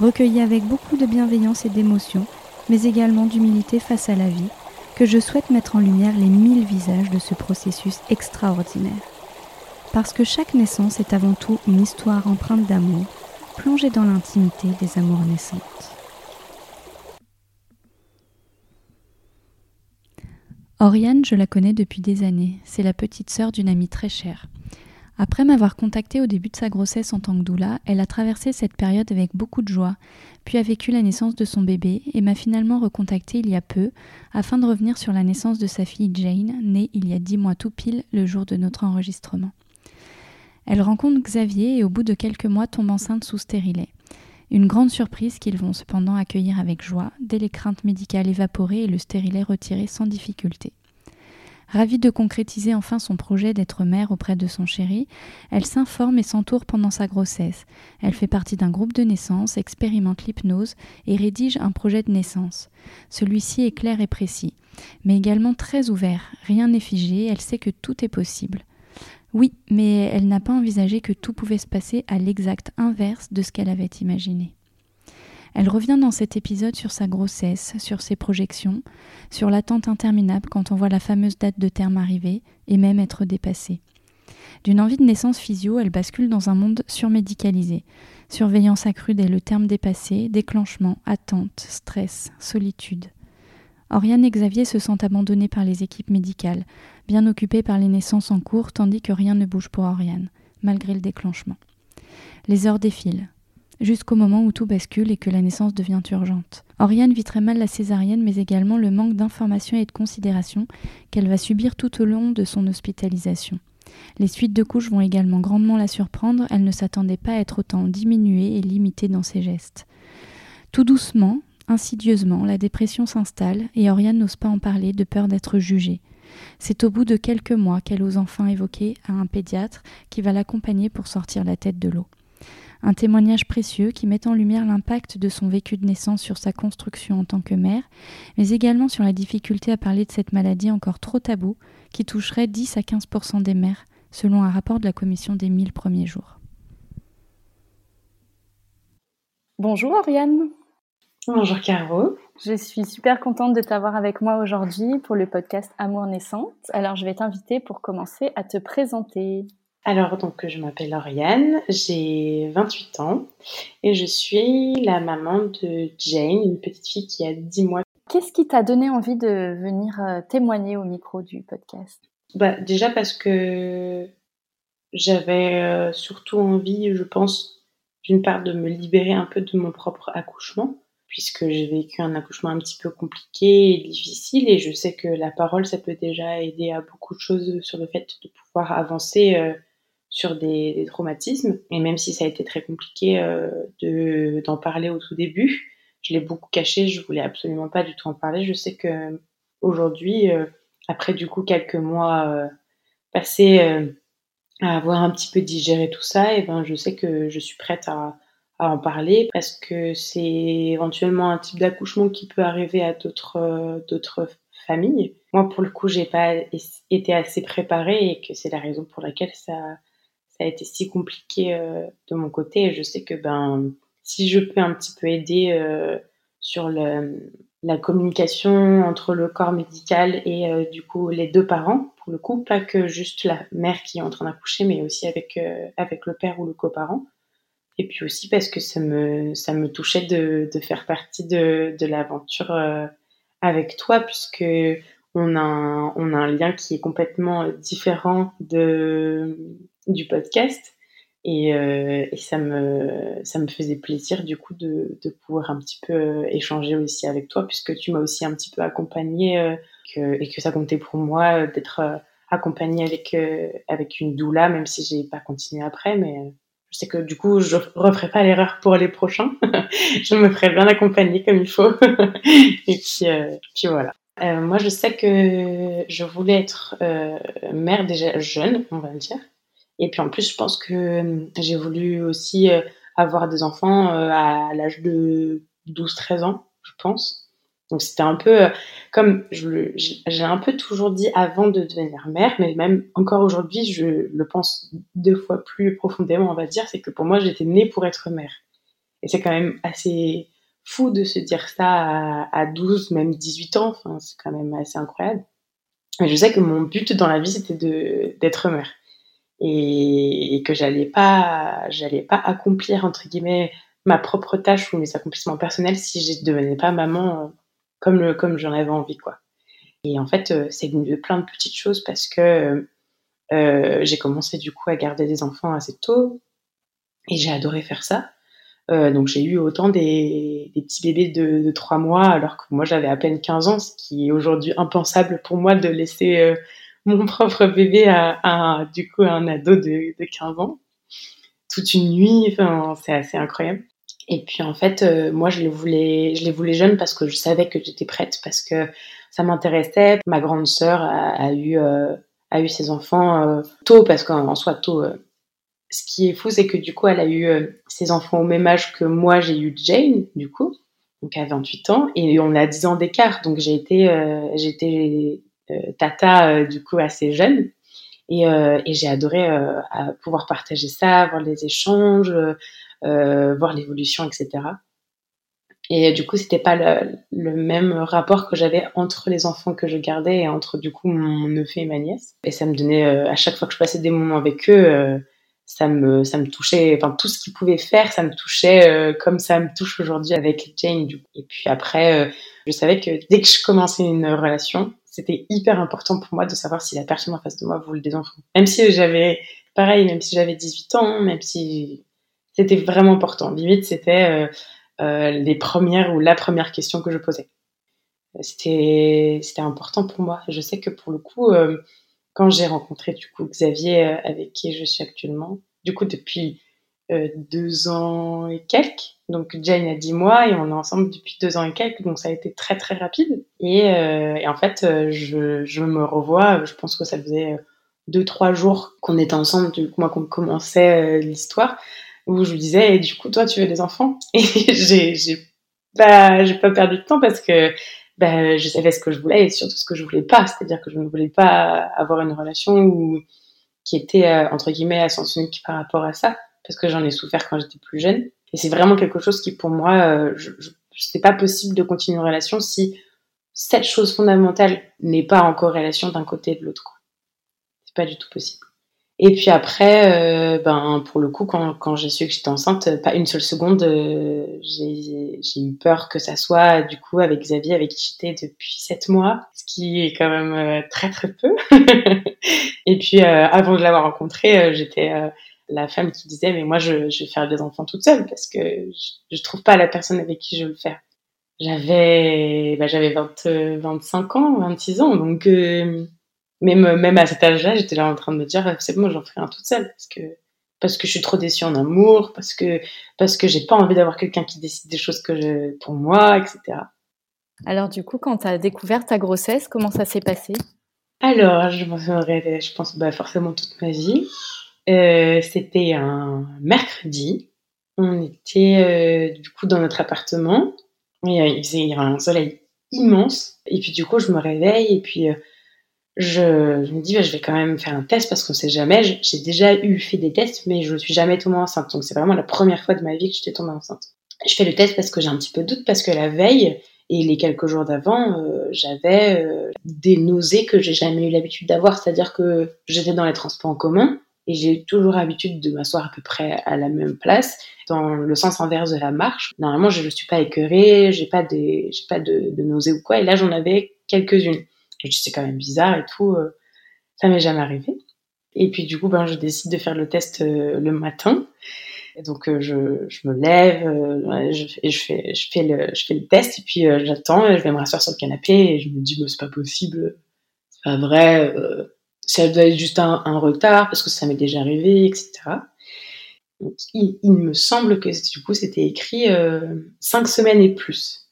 recueilli avec beaucoup de bienveillance et d'émotion, mais également d'humilité face à la vie, que je souhaite mettre en lumière les mille visages de ce processus extraordinaire. Parce que chaque naissance est avant tout une histoire empreinte d'amour, plongée dans l'intimité des amours naissantes. Oriane, je la connais depuis des années. C'est la petite sœur d'une amie très chère. Après m'avoir contactée au début de sa grossesse en tant que doula, elle a traversé cette période avec beaucoup de joie, puis a vécu la naissance de son bébé et m'a finalement recontactée il y a peu afin de revenir sur la naissance de sa fille Jane, née il y a dix mois tout pile le jour de notre enregistrement. Elle rencontre Xavier et au bout de quelques mois tombe enceinte sous stérilet. Une grande surprise qu'ils vont cependant accueillir avec joie dès les craintes médicales évaporées et le stérilet retiré sans difficulté. Ravie de concrétiser enfin son projet d'être mère auprès de son chéri, elle s'informe et s'entoure pendant sa grossesse. Elle fait partie d'un groupe de naissance, expérimente l'hypnose et rédige un projet de naissance. Celui-ci est clair et précis, mais également très ouvert. Rien n'est figé, elle sait que tout est possible. Oui, mais elle n'a pas envisagé que tout pouvait se passer à l'exact inverse de ce qu'elle avait imaginé. Elle revient dans cet épisode sur sa grossesse, sur ses projections, sur l'attente interminable quand on voit la fameuse date de terme arriver et même être dépassée. D'une envie de naissance physio, elle bascule dans un monde surmédicalisé. Surveillance accrue dès le terme dépassé, déclenchement, attente, stress, solitude. Oriane et Xavier se sentent abandonnés par les équipes médicales, bien occupés par les naissances en cours, tandis que rien ne bouge pour Oriane, malgré le déclenchement. Les heures défilent jusqu'au moment où tout bascule et que la naissance devient urgente. Oriane vit très mal la césarienne, mais également le manque d'information et de considération qu'elle va subir tout au long de son hospitalisation. Les suites de couches vont également grandement la surprendre, elle ne s'attendait pas à être autant diminuée et limitée dans ses gestes. Tout doucement, insidieusement, la dépression s'installe et Oriane n'ose pas en parler de peur d'être jugée. C'est au bout de quelques mois qu'elle ose enfin évoquer à un pédiatre qui va l'accompagner pour sortir la tête de l'eau un témoignage précieux qui met en lumière l'impact de son vécu de naissance sur sa construction en tant que mère, mais également sur la difficulté à parler de cette maladie encore trop taboue qui toucherait 10 à 15% des mères, selon un rapport de la commission des 1000 premiers jours. Bonjour Oriane. Bonjour Caro. Je suis super contente de t'avoir avec moi aujourd'hui pour le podcast Amour naissante. Alors je vais t'inviter pour commencer à te présenter. Alors, donc, je m'appelle Oriane, j'ai 28 ans et je suis la maman de Jane, une petite fille qui a 10 mois. Qu'est-ce qui t'a donné envie de venir euh, témoigner au micro du podcast? Bah, Déjà parce que j'avais euh, surtout envie, je pense, d'une part de me libérer un peu de mon propre accouchement, puisque j'ai vécu un accouchement un petit peu compliqué et difficile, et je sais que la parole, ça peut déjà aider à beaucoup de choses sur le fait de pouvoir avancer. Euh, sur des, traumatismes. Et même si ça a été très compliqué euh, de, d'en parler au tout début, je l'ai beaucoup caché, je voulais absolument pas du tout en parler. Je sais que aujourd'hui, euh, après du coup quelques mois euh, passés à avoir un petit peu digéré tout ça, et ben je sais que je suis prête à, à en parler parce que c'est éventuellement un type d'accouchement qui peut arriver à d'autres d'autres familles. Moi, pour le coup, j'ai pas été assez préparée et que c'est la raison pour laquelle ça ça a été si compliqué euh, de mon côté. Et je sais que ben, si je peux un petit peu aider euh, sur le, la communication entre le corps médical et euh, du coup les deux parents, pour le coup, pas que juste la mère qui est en train d'accoucher, mais aussi avec, avec le père ou le coparent. Et puis aussi parce que ça me, ça me touchait de, de faire partie de, de l'aventure avec toi puisque on a un, on a un lien qui est complètement différent de du podcast. Et, euh, et, ça me ça me faisait plaisir du coup de, de pouvoir un petit peu euh, échanger aussi avec toi puisque tu m'as aussi un petit peu accompagné euh, que, et que ça comptait pour moi d'être accompagnée avec avec une doula même si j'ai pas continué après. Mais je sais que du coup je referai pas l'erreur pour les prochains. Je me ferai bien accompagner comme il faut. Et puis puis voilà moi je sais que je voulais être mère déjà jeune on va dire et puis en plus, je pense que euh, j'ai voulu aussi euh, avoir des enfants euh, à l'âge de 12-13 ans, je pense. Donc c'était un peu comme j'ai un peu toujours dit avant de devenir mère, mais même encore aujourd'hui, je le pense deux fois plus profondément, on va dire, c'est que pour moi, j'étais née pour être mère. Et c'est quand même assez fou de se dire ça à, à 12, même 18 ans. Enfin, c'est quand même assez incroyable. Mais je sais que mon but dans la vie, c'était d'être mère et, que j'allais pas, j'allais pas accomplir entre guillemets ma propre tâche ou mes accomplissements personnels si je devenais pas maman euh, comme comme j'en avais envie quoi. Et en fait, euh, c'est venu de plein de petites choses parce que euh, j'ai commencé du coup à garder des enfants assez tôt et j'ai adoré faire ça. Euh, donc j'ai eu autant des, petits bébés de, de 3 mois alors que moi j'avais à peine 15 ans, ce qui est aujourd'hui impensable pour moi de laisser euh, mon propre bébé a, du coup un ado de, de 15 ans. Toute une nuit enfin c'est assez incroyable. Et puis en fait euh, moi je les voulais je voulais jeunes parce que je savais que j'étais prête parce que ça m'intéressait. Ma grande sœur a, eu a eu ses enfants tôt parce qu'en soi tôt ce qui est fou c'est que du coup elle a eu ses enfants au même âge que moi j'ai eu Jane du coup donc à 28 ans et on a 10 ans d'écart donc j'ai été j'étais euh, tata euh, du coup assez jeune. Et, euh, j'ai adoré pouvoir partager ça, voir les échanges, voir l'évolution, etc. Et du coup, c'était pas le, même rapport que j'avais entre les enfants que je gardais et entre du coup mon neveu et ma nièce. Et ça me donnait, à chaque fois que je passais des moments avec eux, ça me ça me touchait. Enfin, tout ce qu'ils pouvaient faire, ça me touchait comme ça me touche aujourd'hui avec Jane. Du coup. Et puis après, je savais que dès que je commençais une relation, c'était hyper important pour moi de savoir si la personne en face de moi voulait des enfants. Même si j'avais, pareil, même si j'avais 18 ans, même si c'était vraiment important. Limite, c'était euh, euh, les premières ou la première question que je posais. C'était, c'était important pour moi. Je sais que pour le coup, euh, quand j'ai rencontré du coup Xavier avec qui je suis actuellement, du coup depuis euh, deux ans et quelques. Donc Jane a dix mois et on est ensemble depuis deux ans et quelques, donc ça a été très très rapide. Et, euh, et en fait, euh, je, je, me revois, je pense que ça faisait deux trois jours qu'on était ensemble, du coup moi qu'on commençait l'histoire, où je lui disais, et du coup toi tu veux des enfants Et j'ai pas j'ai pas perdu de temps parce que ben, je savais ce que je voulais et surtout ce que je voulais pas, c'est-à-dire que je ne voulais pas avoir une relation où, qui était entre guillemets à sens unique par rapport à ça parce que j'en ai souffert quand j'étais plus jeune. Et c'est vraiment quelque chose qui, pour moi, euh, je, je pas possible de continuer une relation si cette chose fondamentale n'est pas en corrélation d'un côté et de l'autre. C'est pas du tout possible. Et puis après, euh, ben pour le coup, quand, quand j'ai su que j'étais enceinte, pas une seule seconde, euh, j'ai eu peur que ça soit du coup avec Xavier, avec qui j'étais depuis sept mois, ce qui est quand même euh, très très peu. et puis euh, avant de l'avoir rencontré, j'étais la femme qui disait mais moi je, je, vais faire des enfants toute seule parce que je, je trouve pas la personne avec qui je veux le faire. J'avais bah, j'avais 25 ans, 26 ans donc même même à cet âge-là, j'étais là en train de me dire c'est bon, j'en ferai un toute seule parce que parce que je suis trop déçue en amour, parce que parce que j'ai pas envie d'avoir quelqu'un qui décide des choses que je, pour moi, etc. Alors du coup, quand tu as découvert ta grossesse, comment ça s'est passé? Alors, je m'en souviendrai, je pense bah, forcément toute ma vie. Euh, c'était un mercredi. On était euh, du coup dans notre appartement. Et, euh, il faisait un soleil immense. Et puis du coup, je me réveille et puis je, me dis, bah, je vais quand même faire un test parce qu'on sait jamais. J'ai déjà eu fait des tests, mais je ne suis jamais tombée enceinte. Donc c'est vraiment la première fois de ma vie que j'étais tombée enceinte. Je fais le test parce que j'ai un petit peu de doute parce que la veille et les quelques jours d'avant, j'avais des nausées que j'ai jamais eu l'habitude d'avoir. C'est-à-dire que j'étais dans les transports en commun et j'ai toujours l'habitude de m'asseoir à peu près à la même place, dans le sens inverse de la marche. Normalement, je ne suis pas écœurée, j'ai pas des, pas de nausées ou quoi, et là, j'en avais quelques-unes. Je dis, c'est quand même bizarre et tout, euh, ça m'est jamais arrivé. Et puis, du coup, ben, je décide de faire le test euh, le matin. Et donc, euh, je, je, me lève, je, et je, fais, je, fais le, je fais le test, et puis j'attends, je vais me rasseoir sur le canapé, et je me dis, c'est pas possible, c'est pas vrai, ça doit être juste un, retard parce que ça m'est déjà arrivé, etc. il, me semble que du coup c'était écrit euh, cinq semaines et plus.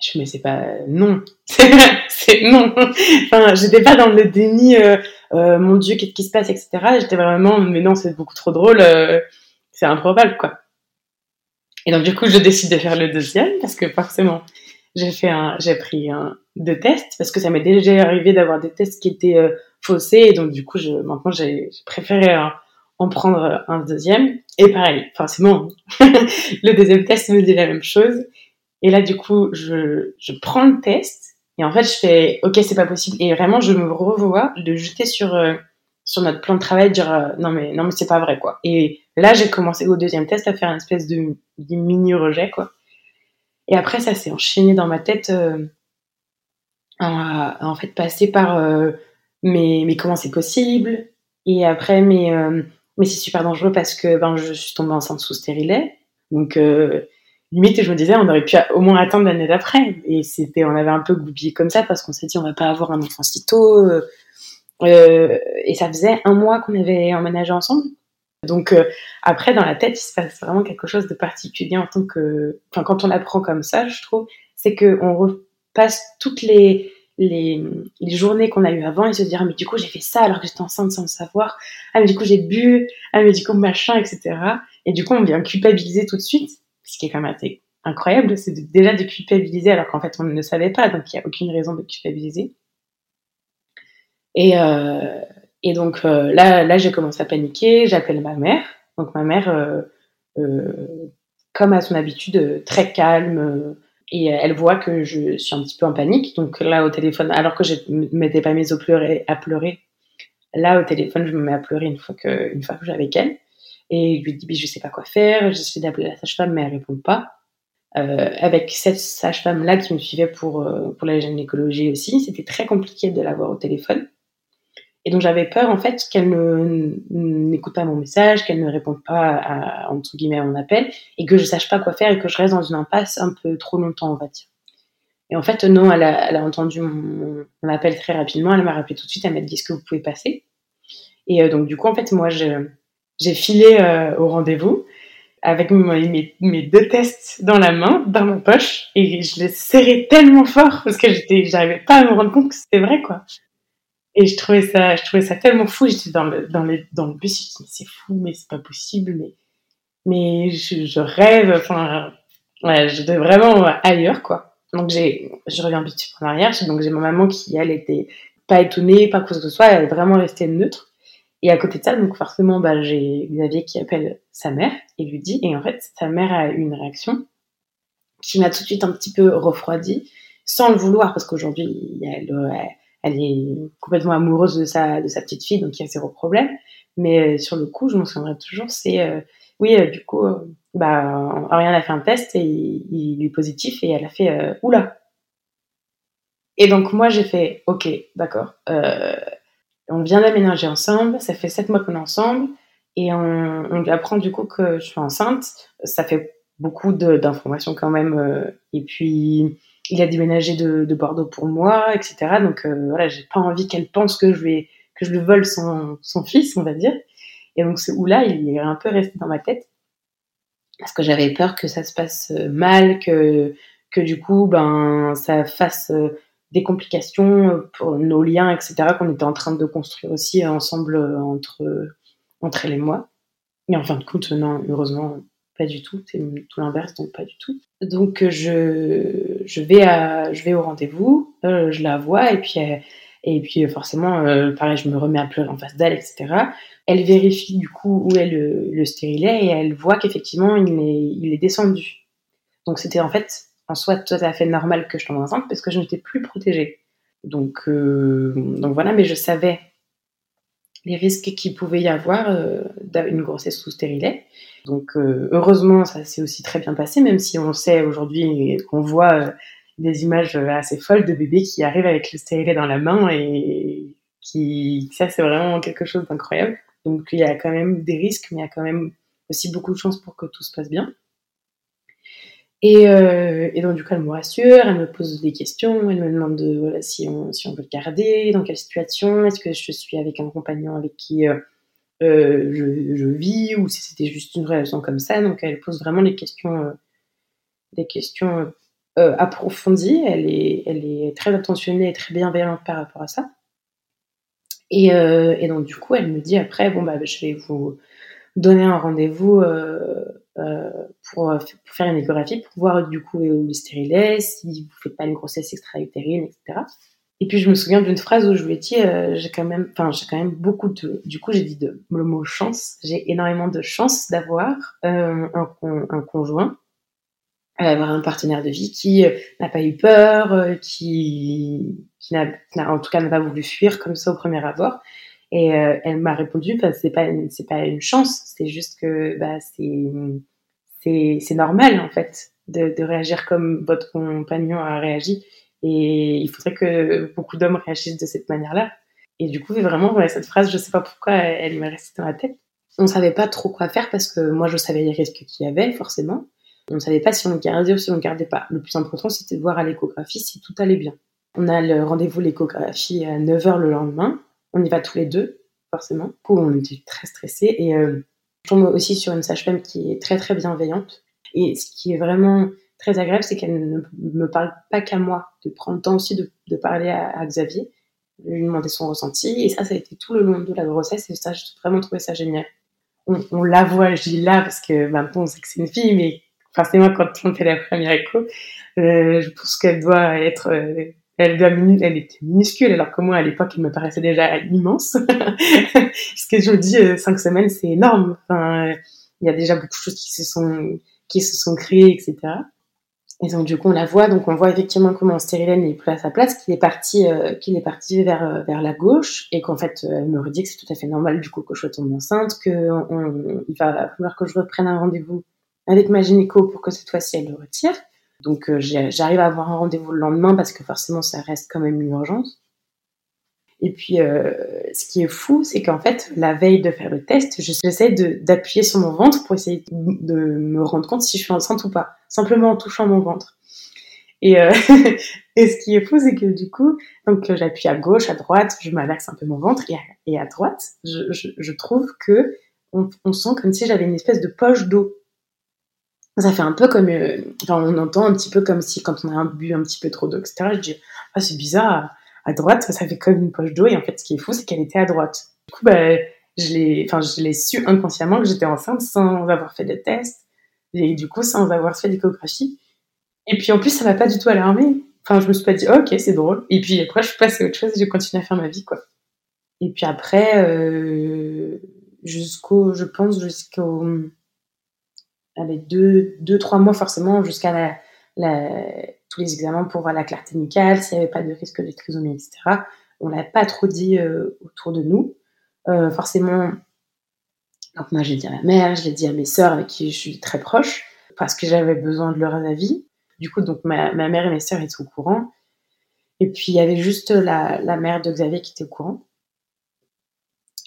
Je me mais c'est pas non, non. enfin, j'étais pas dans le déni. Euh, euh, mon Dieu, qu'est-ce qui se passe, etc. J'étais vraiment, mais non, c'est beaucoup trop drôle. c'est improbable, quoi. Et donc du coup, je décide de faire le deuxième parce que forcément, j'ai fait un, j'ai pris un, deux tests parce que ça m'est déjà arrivé d'avoir des tests qui étaient faussé. Et donc, du coup, maintenant, j'ai préféré euh, en prendre un deuxième. Et pareil, forcément, le deuxième test me dit la même chose. Et là, du coup, je, je prends le test. Et en fait, je fais, OK, c'est pas possible. Et vraiment, je me revois de jeter sur, euh, sur notre plan de travail, dire, euh, non, mais, non, mais c'est pas vrai, quoi. Et là, j'ai commencé au deuxième test à faire une espèce de, mini rejet, quoi. Et après, ça s'est enchaîné dans ma tête, en fait, passer par mais, mais comment c'est possible? Et après, mais, euh, mais c'est super dangereux parce que ben, je suis tombée enceinte sous stérilet. Donc, euh, limite, je me disais, on aurait pu au moins attendre l'année d'après. Et c'était, on avait un peu goupillé comme ça parce qu'on s'est dit, on va pas avoir un enfant si tôt. Euh, et ça faisait un mois qu'on avait emménagé ensemble. Donc après, dans la tête, il se passe vraiment quelque chose de particulier en tant que, quand on apprend comme ça, je trouve, c'est que on repasse toutes les les, les journées qu'on a eues avant et se dire ah, mais du coup j'ai fait ça alors que j'étais enceinte sans le savoir ah mais du coup j'ai bu ah mais du coup machin etc et du coup on vient culpabiliser tout de suite ce qui est quand même assez incroyable c'est déjà de culpabiliser alors qu'en fait on ne savait pas donc il n'y a aucune raison de culpabiliser et, euh, donc euh, là là j'ai commencé à paniquer j'appelle ma mère donc ma mère euh, comme à son habitude très calme et elle voit que je suis un petit peu en panique. Donc là, au téléphone, alors que je ne m'étais pas mise au pleurer, à pleurer, là, au téléphone, je me mets à pleurer une fois que, une fois que j'avais avec elle. Et je lui dis, je sais pas quoi faire. J'essaie d'appeler la sage-femme, mais elle répond pas. Euh, avec cette sage-femme-là qui me suivait pour, euh, pour la gynécologie aussi, c'était très compliqué de l'avoir au téléphone. Et donc j'avais peur en fait qu'elle n'écoute pas mon message, qu'elle ne réponde pas à, entre guillemets à mon appel, et que je sache pas quoi faire et que je reste dans une impasse un peu trop longtemps, on va dire. Et en fait, non, elle a, entendu mon, appel très rapidement, elle m'a rappelé tout de suite, elle m'a dit est-ce que vous pouvez passer? Et euh, donc du coup, en fait, moi, j'ai filé euh, au rendez-vous avec mes, mes, deux tests dans la main, dans ma poche, et je les serrais tellement fort parce que j'étais, j'arrivais pas à me rendre compte que c'était vrai, quoi. Et je trouvais ça, je trouvais ça tellement fou. J'étais dans le, dans, le, dans le bus, je me c'est fou, mais c'est pas possible, mais, mais je, je rêve, enfin, ouais, j'étais vraiment ailleurs, quoi. Donc j'ai, je reviens un petit peu en arrière, donc j'ai ma maman qui, elle, était pas étonnée, pas quoi que ce soit, elle est vraiment restée neutre. Et à côté de ça, donc forcément, bah, j'ai Xavier qui appelle sa mère et lui dit, et en fait, sa mère a eu une réaction qui m'a tout de suite un petit peu refroidi, sans le vouloir, parce qu'aujourd'hui, elle, elle est complètement amoureuse de sa, de sa petite fille, donc il y a zéro problème. Mais euh, sur le coup, je m'en souviendrai toujours, c'est euh, oui, euh, du coup, bah, Ariane a fait un test et il, est positif et elle a fait oula. Et donc moi j'ai fait ok, d'accord. On vient d'aménager ensemble, ça fait sept mois qu'on est ensemble et on, on lui apprend du coup que je suis enceinte. Ça fait beaucoup d'informations quand même. et puis il a déménagé de, de, Bordeaux pour moi, etc. Donc euh, voilà, j'ai pas envie qu'elle pense que je vais que je lui vole son, son fils, on va dire. Et donc ce ou là, il est un peu resté dans ma tête parce que j'avais peur que ça se passe euh, mal, que que du coup, ben ça fasse euh, des complications pour nos liens, etc. Qu'on était en train de construire aussi ensemble entre entre elle et moi. Et en fin de compte, non, heureusement, pas du tout, c'est tout l'inverse, donc pas du tout. Donc euh, je, je, vais, à, je vais au rendez-vous, euh, je la vois, et puis, euh, et puis forcément, pareil, je me remets à pleurer en face d'elle, etc. Elle vérifie du coup où est le, le stérilet et elle voit qu'effectivement, il est, il est descendu. Donc c'était en fait en soi tout à fait normal que je tombe enceinte parce que je n'étais plus protégée. Donc, donc voilà, mais je savais les risques qu'il pouvait y avoir euh, d'une grossesse sous stérilet. Donc euh, heureusement, ça s'est aussi très bien passé, même si on sait aujourd'hui qu'on voit euh, des images assez folles de bébés qui arrivent avec le stérilet dans la main et qui ça c'est vraiment quelque chose d'incroyable. Donc il y a quand même des risques, mais il y a quand même aussi beaucoup de chances pour que tout se passe bien. Et, euh, et, donc, du coup, elle me rassure, elle me pose des questions, elle me demande de, voilà, si, on, si on veut le garder, dans quelle situation, est-ce que je suis avec un compagnon avec qui euh, euh je, je, vis, ou si c'était juste une relation comme ça. Donc, elle pose vraiment les questions, euh, des questions euh, approfondies. Elle est, elle est très attentionnée et très bienveillante par rapport à ça. Et, et donc, du coup, elle me dit après, bon, bah, je vais vous donner un rendez-vous euh, euh, pour, pour, faire une échographie, pour voir du coup où le stérilet, si vous faites pas une grossesse extra-utérine, etc. Et puis je me souviens d'une phrase où je lui ai dit, euh, j'ai quand même, enfin j'ai quand même beaucoup de, du coup j'ai dit de, le mot chance, j'ai énormément de chance d'avoir euh, un, conjoint, avoir un partenaire de vie qui n'a pas eu peur, qui, qui n'a, en tout cas n'a pas voulu fuir comme ça au premier abord, et euh, elle m'a répondu, c'est pas c'est pas une chance, c'est juste que bah c'est c'est c'est normal en fait de, de réagir comme votre compagnon a réagi. Et il faudrait que beaucoup d'hommes réagissent de cette manière-là. Et du coup, vraiment, ouais, cette phrase, je sais pas pourquoi elle m'est restée dans la tête. On savait pas trop quoi faire parce que moi, je savais les risques qu'il y avait, forcément. On savait pas si on le gardait ou si on le gardait pas. Le plus important, c'était de voir à l'échographie si tout allait bien. On a le rendez-vous l'échographie à 9h le lendemain on y va tous les deux, forcément. Du coup, on était très stressés. Et euh, je tombe aussi sur une sage-femme qui est très, très bienveillante. Et ce qui est vraiment très agréable, c'est qu'elle ne me parle pas qu'à moi, de prendre le temps aussi de, parler à, Xavier, de lui demander son ressenti. Et ça, ça a été tout le long de la grossesse. Et ça, j'ai vraiment trouvé ça génial. On, la voit, je dis là, parce que maintenant, on sait que c'est une fille, mais forcément, quand on fait la première écho, euh, je pense qu'elle doit être... Euh, elle, elle était minuscule, alors que moi, à l'époque, elle me paraissait déjà immense. Parce que je me dis, euh, cinq semaines, c'est énorme. Enfin, il y a déjà beaucoup de choses qui se sont, qui se sont créées, etc. Et donc, du coup, on la voit. Donc, on voit effectivement comment Stérilène n'est plus à sa place, qu'il est parti, euh, qu'il est parti vers, euh, vers la gauche, et qu'en fait, elle me redit que c'est tout à fait normal, du coup, que je tombe enceinte, qu'il va falloir que je reprenne un rendez-vous avec ma gynéco pour que cette fois-ci, elle le retire. Donc euh, j'arrive à avoir un rendez-vous le lendemain parce que forcément ça reste quand même une urgence. Et puis euh, ce qui est fou, c'est qu'en fait la veille de faire le test, j'essaie d'appuyer sur mon ventre pour essayer de me rendre compte si je suis enceinte ou pas, simplement en touchant mon ventre. Et, euh, et ce qui est fou, c'est que du coup, donc j'appuie à gauche, à droite, je malaxe un peu mon ventre, et à, droite, je, trouve que on sent comme si j'avais une espèce de poche d'eau ça fait un peu comme, euh, enfin, on entend un petit peu comme si quand on a bu un petit peu trop d'eau, etc. Je dis, ah, c'est bizarre, à, droite, ça fait comme une poche d'eau. Et en fait, ce qui est fou, c'est qu'elle était à droite. Du coup, bah, je l'ai, enfin, je l'ai su inconsciemment que j'étais enceinte sans avoir fait de test. Et du coup, sans avoir fait d'échographie. Et puis, en plus, ça m'a pas du tout alarmée. Enfin, je me suis pas dit, ok, c'est drôle. Et puis après, je suis passée à autre chose et j'ai continué à faire ma vie, quoi. Et puis après, euh, jusqu'au, je pense, jusqu'au, avec deux, deux, trois mois forcément jusqu'à la, tous les examens pour voir la clarté nickel, s'il n'y avait pas de risque de trisomie, etc. On l'a pas trop dit euh, autour de nous. Euh, forcément, donc moi j'ai dit à ma mère, je l'ai dit à mes sœurs avec qui je suis très proche, parce que j'avais besoin de leur avis. Du coup, donc ma, ma mère et mes sœurs étaient au courant. Et puis il y avait juste la, la mère de Xavier qui était au courant.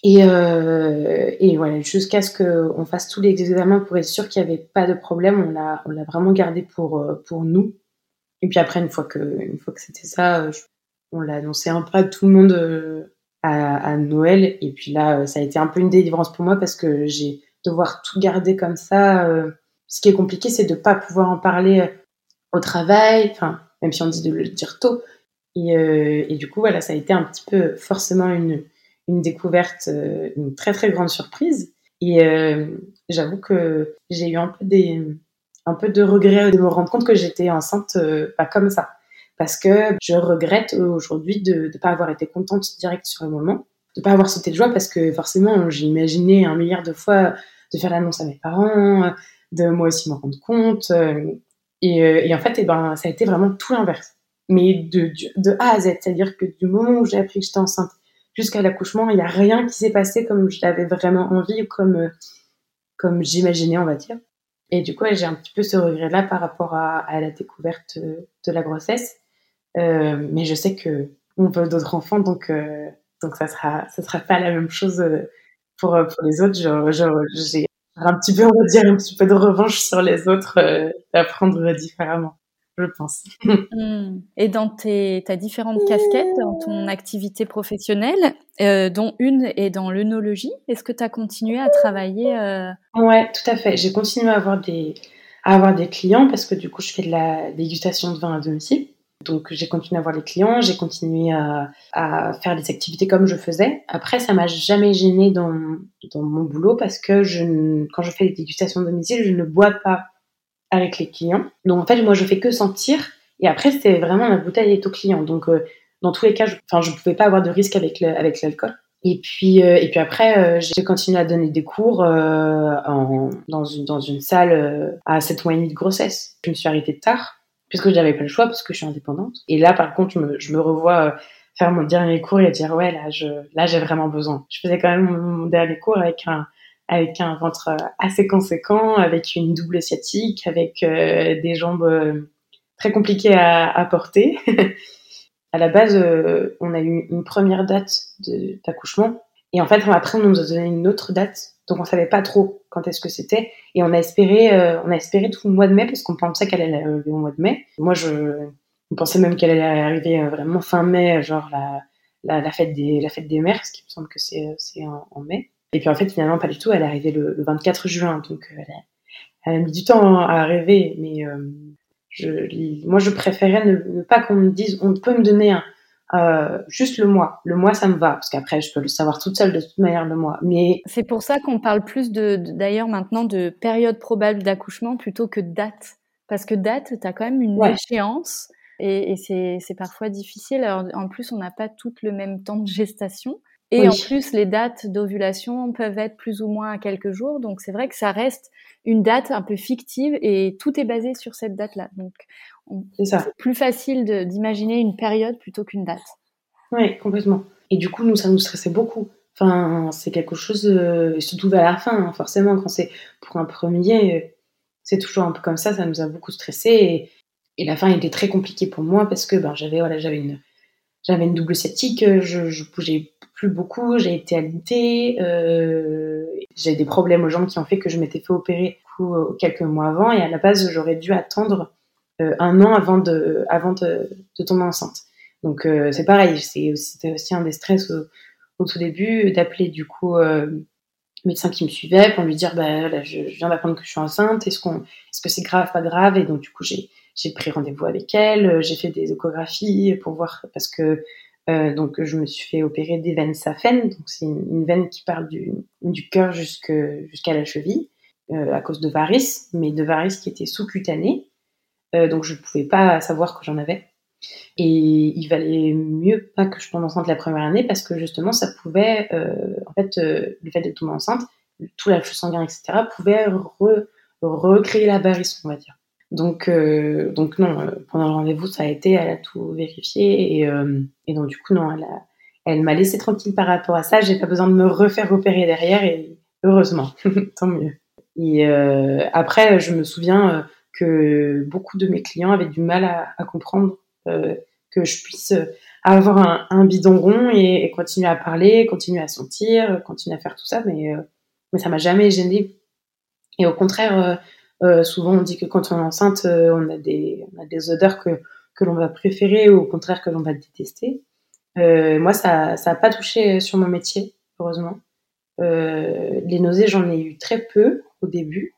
Et, euh, et voilà, jusqu'à ce qu'on fasse tous les examens pour être sûr qu'il n'y avait pas de problème, on l'a, on l'a vraiment gardé pour, euh, pour nous. Et puis après, une fois que, une fois que c'était ça, euh, on l'a annoncé un peu à tout le monde euh, à, à, Noël. Et puis là, ça a été un peu une délivrance pour moi parce que j'ai devoir tout garder comme ça. Ce qui est compliqué, c'est de pas pouvoir en parler au travail, enfin, même si on dit de le dire tôt. Et, et du coup, voilà, ça a été un petit peu forcément une, une découverte, euh, une très très grande surprise. Et euh, j'avoue que j'ai eu un peu des, un peu de regret de me rendre compte que j'étais enceinte euh, pas comme ça. Parce que je regrette aujourd'hui de ne pas avoir été contente direct sur le moment, de pas avoir sauté de joie parce que forcément j'ai imaginé un milliard de fois de faire l'annonce à mes parents, de moi aussi me rendre compte. Et, et en fait, et eh ben, ça a été vraiment tout l'inverse. Mais de, de, de A à Z, c'est-à-dire que du moment où j'ai appris que j'étais enceinte jusqu'à l'accouchement, il n'y a rien qui s'est passé comme je l'avais vraiment envie ou comme, comme j'imaginais, on va dire. Et du coup, j'ai un petit peu ce regret-là par rapport à, la découverte de la grossesse. mais je sais que on veut d'autres enfants, donc, donc ça sera, ça sera pas la même chose pour, pour les autres. J'ai un petit peu, on va dire, un petit peu de revanche sur les autres, euh, d'apprendre différemment, je pense. Et dans tes, ta différentes casquettes, dans ton activité professionnelle, euh, dont une est dans l'œnologie, est-ce que tu as continué à travailler euh... Ouais, tout à fait. J'ai continué à avoir des à avoir des clients parce que du coup, je fais de la dégustation de vin à domicile. Donc j'ai continué à voir les clients, j'ai continué à, à, faire des activités comme je faisais. Après, ça m'a jamais gêné dans, dans mon boulot parce que je, quand je fais des dégustations de domicile, je ne bois pas avec les clients. Donc en fait, moi, je fais que sentir. Et après, c'est vraiment la bouteille est au client. Donc euh, dans tous les cas, je, je pouvais pas avoir de risque avec l'alcool. Et puis, euh, et puis après, euh, j'ai continué à donner des cours en, dans, une, salle à 7 mois et demi de grossesse. Je me suis arrêtée tard puisque j'avais pas le choix parce que je suis indépendante. Et là, par contre, je me, je revois euh, faire mon dernier cours et dire ouais je là j'ai vraiment besoin. Je faisais quand même mon, dernier cours avec un avec un ventre euh, assez conséquent, avec une double sciatique, avec euh, des jambes très compliquées à, porter. à la base, on a eu une première date d'accouchement et en fait après on nous a donné une autre date donc on savait pas trop quand est-ce que c'était et on a espéré euh, on a espéré tout le mois de mai parce qu'on pensait qu'elle allait arriver au mois de mai. Moi je on pensait même qu'elle allait arriver euh, vraiment fin mai genre la, fête des la mères ce qui me semble que euh, c'est en, mai. Et puis en fait finalement pas du tout, elle est arrivée le, 24 juin donc elle a, elle a, mis du temps à arriver mais je, moi je préférais ne, ne pas qu'on me dise on peut me donner un euh, juste le mois. Le mois, ça me va, parce qu'après, je peux le savoir toute seule de toute manière le mois. Mais c'est pour ça qu'on parle plus de, d'ailleurs maintenant de période probable d'accouchement plutôt que date, parce que date, tu as quand même une échéance et, et c'est, c'est parfois difficile. Alors, en plus, on n'a pas toutes le même temps de gestation. Et en plus, les dates d'ovulation peuvent être plus ou moins à quelques jours. Donc, c'est vrai que ça reste une date un peu fictive et tout est basé sur cette date-là. Donc, c'est plus facile d'imaginer une période plutôt qu'une date. Oui, complètement. Et du coup, nous, ça nous stressait beaucoup. Enfin, c'est quelque chose, euh, surtout vers la fin, hein, forcément, quand c'est pour un premier, c'est toujours un peu comme ça, ça nous a beaucoup stressé. Et, et, la fin était très compliquée pour moi parce que ben, j'avais voilà, j'avais une, j'avais une double sciatique, je, je bougeais plus beaucoup, j'ai été alitée, euh, j'ai des problèmes aux jambes qui ont fait que je m'étais fait opérer coup, quelques mois avant et à la base j'aurais dû attendre euh, un an avant de, avant de, tomber enceinte. Donc euh, c'est pareil, c'était aussi un des stress au, tout début d'appeler du coup euh, médecin qui me suivait pour lui dire bah je, viens d'apprendre que je suis enceinte, est-ce est-ce que c'est grave pas grave? Et donc du coup j'ai j'ai pris rendez-vous avec elle, j'ai fait des échographies pour voir parce que euh, donc je me suis fait opérer des veines saphènes, donc c'est une, veine qui part du, cœur jusqu'à la cheville euh, à cause de varices, mais de varices qui étaient sous-cutanées. Euh, donc je ne pouvais pas savoir que j'en avais. Et il valait mieux pas que je tombe enceinte la première année parce que justement ça pouvait, euh, en fait, euh, le fait de tomber enceinte, tout l'afflux sanguin, etc., pouvait recréer la varice, on va dire. Donc, donc non, pendant le rendez-vous, ça a été, elle a tout vérifié et, et donc du coup, non, elle, elle m'a laissé tranquille par rapport à ça. J'ai pas besoin de me refaire opérer derrière et heureusement, tant mieux. Et après, je me souviens que beaucoup de mes clients avaient du mal à, comprendre euh, que je puisse avoir un, bidon rond et, continuer à parler, continuer à sentir, continuer à faire tout ça, mais, euh, mais ça m'a jamais gêné. Et au contraire, euh, souvent on dit que quand on est enceinte, on, a des, on a des odeurs que, que l'on va préférer ou au contraire que l'on va détester. moi, ça n'a pas touché sur mon métier, heureusement. les nausées, j'en ai eu très peu au début.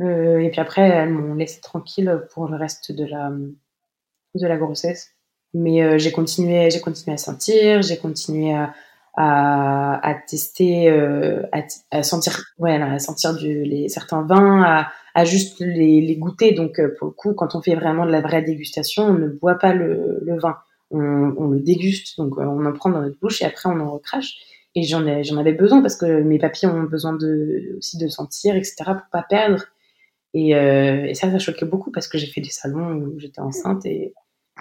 Euh, et puis après, elles m'ont laissé tranquille pour le reste de la, de la grossesse. Mais euh, j'ai continué, j'ai continué à sentir, j'ai continué à, à, à tester, euh, à, à, sentir, ouais, à sentir du, les, certains vins, à, à juste les, les, goûter. Donc euh, pour le coup, quand on fait vraiment de la vraie dégustation, on ne boit pas le, le vin, on, on, le déguste. Donc on en prend dans notre bouche et après on en recrache. Et j'en j'en avais besoin parce que mes papilles ont besoin de, aussi de sentir, etc. pour pas perdre et, euh, et, ça, ça choquait beaucoup parce que j'ai fait des salons où j'étais enceinte et,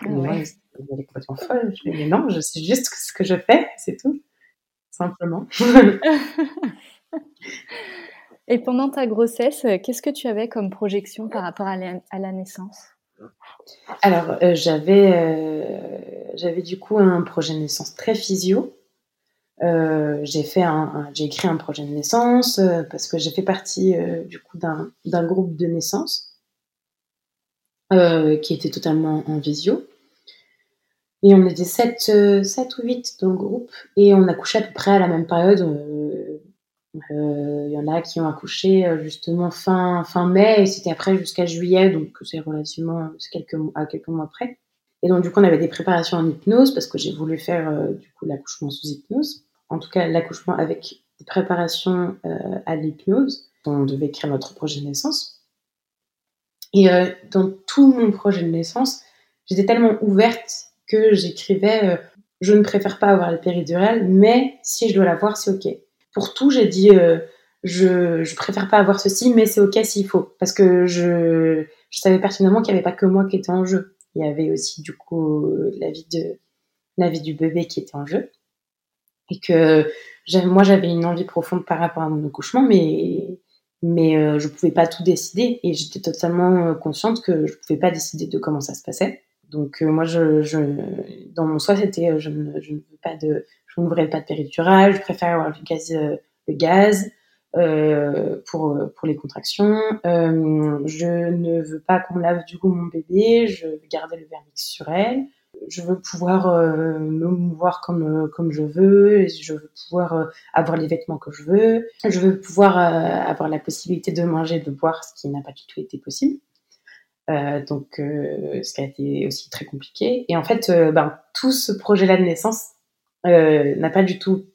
elle est complètement folle. Je dis, mais non, je sais juste ce que je fais, c'est tout. Simplement. Et pendant ta grossesse, qu'est-ce que tu avais comme projection par rapport à la, naissance? Alors, euh, j'avais, euh, j'avais du coup un projet de naissance très physio. Euh, j'ai fait un, j'ai écrit un projet de naissance parce que j'ai fait partie du coup d'un, d'un groupe de naissance qui était totalement en visio. Et on était 7, 7 ou 8 dans le groupe et on a couché à peu près à la même période il euh, y en a qui ont accouché euh, justement fin, fin mai et c'était après jusqu'à juillet, donc c'est relativement à quelques mois près. Et donc du coup on avait des préparations en hypnose parce que j'ai voulu faire euh, du coup l'accouchement sous hypnose. En tout cas l'accouchement avec des préparations à l'hypnose. On devait écrire notre projet de naissance. Et dans tout mon projet de naissance, j'étais tellement ouverte que j'écrivais je ne préfère pas avoir la péridurale, mais si je dois l'avoir, c'est ok pour tout, j'ai dit euh, je, je préfère pas avoir ceci, mais c'est ok s'il faut. Parce que je, je savais pertinemment qu'il n'y avait pas que moi qui était en jeu. Il y avait aussi du coup la vie, de, la vie du bébé qui était en jeu. Et que moi j'avais une envie profonde par rapport à mon accouchement, mais, mais euh, je pouvais pas tout décider. Et j'étais totalement euh, consciente que je pouvais pas décider de comment ça se passait. Donc moi, je, je, dans mon choix, c'était je, ne, je ne veux pas de, je n'ouvrais pas de péridurale, je préfère avoir le gaz, euh, le gaz euh, pour, pour les contractions. Euh, je ne veux pas qu'on lave du coup mon bébé, je veux garder le vernix sur elle. Je veux pouvoir euh, me mouvoir comme, comme je veux, je veux pouvoir euh, avoir les vêtements que je veux, je veux pouvoir avoir la possibilité de manger, de boire, ce qui n'a pas du tout été possible. Donc, ce qui a été aussi très compliqué. Et en fait, ben, tout ce projet-là de naissance euh, n'a pas du tout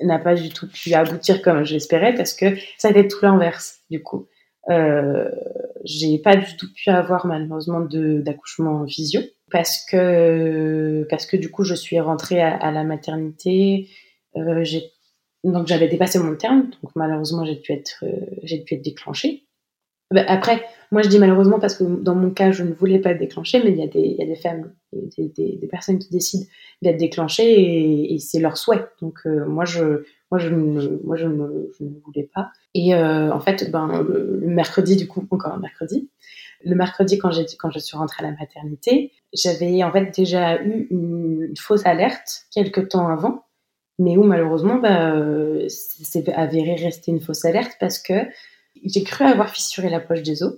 n'a pas du tout pu aboutir comme je l'espérais parce que ça a été tout l'inverse du coup. Euh, j'ai pas du tout pu avoir malheureusement d'accouchement physio parce que parce que du coup je suis rentrée à, la maternité. Euh, donc j'avais dépassé mon terme donc malheureusement j'ai pu être euh, j'ai pu être déclenchée. Bah, après moi je dis malheureusement parce que dans mon cas je ne voulais pas être déclenchée mais il y a des femmes des, personnes qui décident d'être déclenchées et, c'est leur souhait. Donc euh, moi je moi je ne moi je ne, voulais pas. Et euh, en fait ben le, mercredi du coup encore un mercredi. Le mercredi quand quand je suis rentrée à la maternité, j'avais en fait déjà eu une, fausse alerte quelques temps avant, mais où malheureusement bah, c'est avéré rester une fausse alerte parce que j'ai cru avoir fissuré la poche des os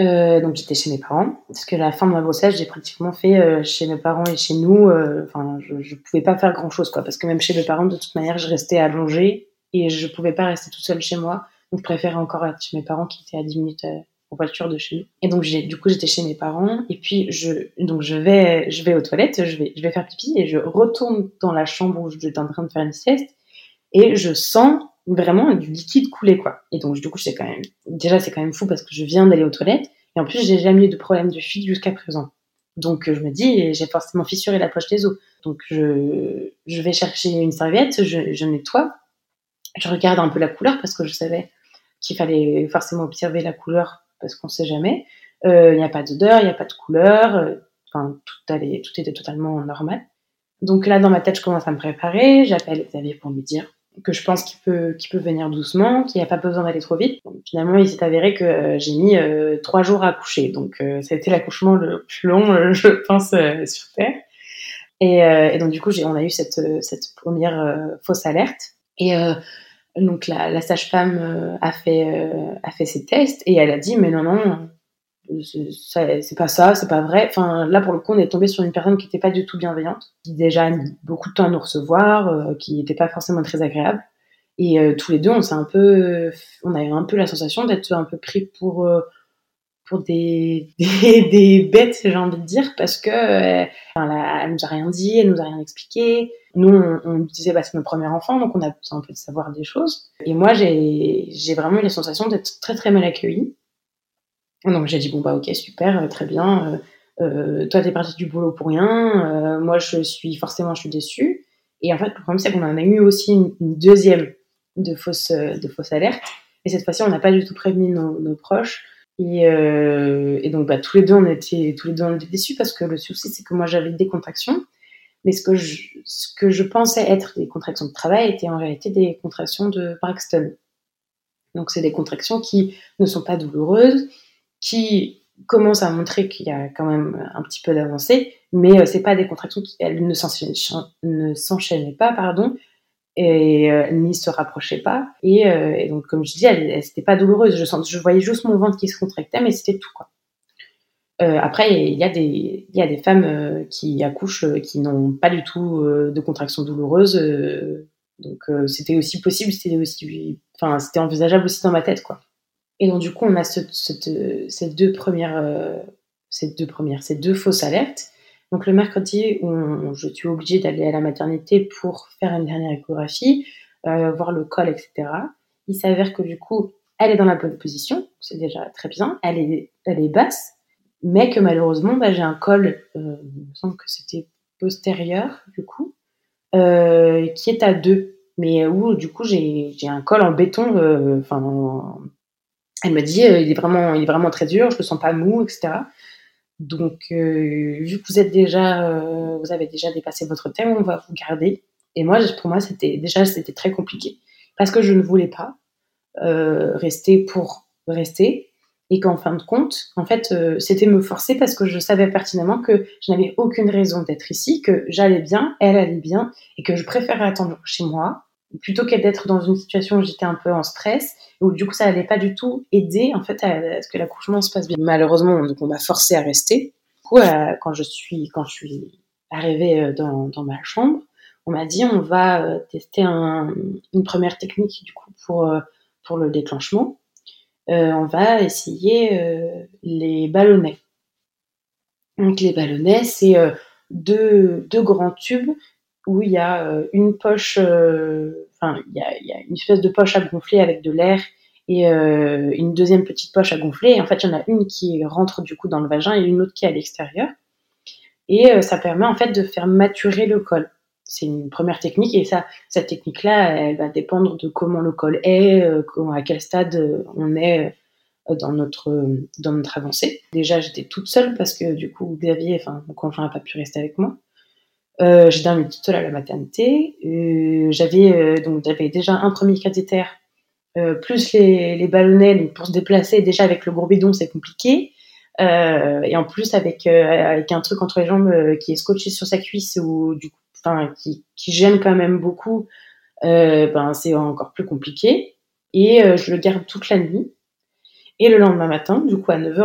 euh, donc j'étais chez mes parents. Parce que la fin de ma grossesse j'ai pratiquement fait euh, chez mes parents et chez nous euh, enfin je, je pouvais pas faire grand chose quoi. Parce que même chez mes parents de toute manière je restais allongée et je pouvais pas rester toute seule chez moi. Donc je préférais encore être chez mes parents qui étaient à 10 minutes en voiture de chez nous. Et donc j'ai du coup j'étais chez mes parents et puis je donc je vais je vais aux toilettes je vais je vais faire pipi et je retourne dans la chambre où j'étais en train de faire une sieste et je sens vraiment du liquide couler quoi. Et donc du coup c'est quand même déjà c'est quand même fou parce que je viens d'aller aux toilettes et en plus j'ai jamais eu de problème de fuite jusqu'à présent. Donc je me dis j'ai forcément fissuré la poche des os. Donc je, je vais chercher une serviette, je, je nettoie, je regarde un peu la couleur parce que je savais qu'il fallait forcément observer la couleur parce qu'on sait jamais. Euh, il n'y a pas d'odeur, il n'y a pas de couleur, euh, enfin tout allait, tout était totalement normal. Donc là dans ma tête je commence à me préparer, j'appelle Xavier pour me dire que je pense qu'il peut, peut venir doucement, qu'il n'y a pas besoin d'aller trop vite. finalement, il s'est avéré que euh, j'ai mis euh, trois jours à accoucher. Donc, euh, ça a été l'accouchement le plus long, je pense, sur Terre. Et, et, donc, du coup, on a eu cette, cette première fausse alerte. Et donc, la, la sage-femme a, fait, a fait ses tests et elle a dit, mais non, non, c'est pas ça, c'est pas vrai. Enfin, là, pour le coup, on est tombé sur une personne qui n'était pas du tout bienveillante, qui déjà a mis beaucoup de temps à nous recevoir, euh, qui n'était pas forcément très agréable. Et euh, tous les deux, on s'est un peu, on a eu un peu la sensation d'être un peu pris pour euh, pour des, des, des bêtes, j'ai envie de dire, parce que enfin, elle nous a rien dit, elle nous a rien expliqué. Nous, on, on disait bah c'est notre premier enfant, donc on a besoin un peu de savoir des choses. Et moi, j'ai j'ai vraiment eu la sensation d'être très très mal accueillie donc j'ai dit bon bah ok super euh, très bien. Euh, euh, toi t'es parti du boulot pour rien. moi je suis forcément je suis déçue. Et en fait le problème c'est qu'on en a eu aussi une, deuxième de fausse de fausse alerte. Et cette fois-ci on n'a pas du tout prévenu nos, nos proches. Et, et donc, bah, tous les deux, on était tous les deux on était déçus parce que le souci, c'est que moi, j'avais des contractions, mais ce que je, ce que je pensais être des contractions de travail était en réalité des contractions de Braxton. Donc, c'est des contractions qui ne sont pas douloureuses, qui commencent à montrer qu'il y a quand même un petit peu d'avancée, mais euh, c'est pas des contractions qui elles ne s'enchaînaient pas, pardon, et euh, ni se rapprochaient pas. Et, euh, donc, comme je dis, elle, c'était pas douloureuse. Je, sens, je voyais juste mon ventre qui se contractait, mais c'était tout quoi. Euh, après, il y a des, y a des femmes qui accouchent qui n'ont pas du tout de contractions douloureuses. donc, c'était aussi possible, c'était aussi, enfin, c'était envisageable aussi dans ma tête, quoi. Et donc, du coup, on a ce, cette, ces deux premières, ces deux premières, ces deux fausses alertes. Donc le mercredi, où je suis obligée d'aller à la maternité pour faire une dernière échographie, euh, voir le col, etc. Il s'avère que du coup, elle est dans la bonne position, c'est déjà très bien. Elle est, elle est basse, mais que malheureusement, bah, j'ai un col, euh, il me semble que c'était postérieur du coup, euh, qui est à deux, mais où du coup j'ai un col en béton. Euh, enfin, elle me dit, euh, il est vraiment, il est vraiment très dur, je le sens pas mou, etc. Donc, euh, vu que vous êtes déjà, euh, vous avez déjà dépassé votre thème, on va vous garder. Et moi, pour moi, c'était déjà c'était très compliqué parce que je ne voulais pas rester pour rester et qu'en fin de compte, en fait, c'était me forcer parce que je savais pertinemment que je n'avais aucune raison d'être ici, que j'allais bien, elle allait bien et que je préférais attendre chez moi plutôt qu'être d'être dans une situation où j'étais un peu en stress, où du coup ça n'allait pas du tout aider en fait à, ce que l'accouchement se passe bien. Malheureusement, donc on m'a forcé à rester. Du coup, euh, quand je suis quand je suis arrivée euh, dans, dans ma chambre, on m'a dit on va euh, tester un, une première technique du coup pour pour le déclenchement. on va essayer les ballonnets. Donc les ballonnets, c'est deux, deux grands tubes où il y a euh, une poche, euh, enfin, il y a, une espèce de poche à gonfler avec de l'air et euh, une deuxième petite poche à gonfler. En fait, il y en a une qui rentre du coup dans le vagin et une autre qui est à l'extérieur. Et ça permet en fait de faire maturer le col. C'est une première technique et ça, cette technique-là, elle va dépendre de comment le col est, à quel stade on est dans notre dans notre avancée. Déjà, j'étais toute seule parce que du coup, Xavier, enfin mon conjoint n'a pas pu rester avec moi. Euh, j'ai dormi toute seule à la maternité. Euh, j'avais euh, donc j'avais déjà un premier cathéter, euh, plus les, les ballonnets donc pour se déplacer. Déjà avec le gros bidon, c'est compliqué. Euh, et en plus avec avec un truc entre les jambes qui est scotché sur sa cuisse ou du coup, enfin qui, qui gêne quand même beaucoup. ben c'est encore plus compliqué. Et je le garde toute la nuit. Et le lendemain matin, du coup à 9h,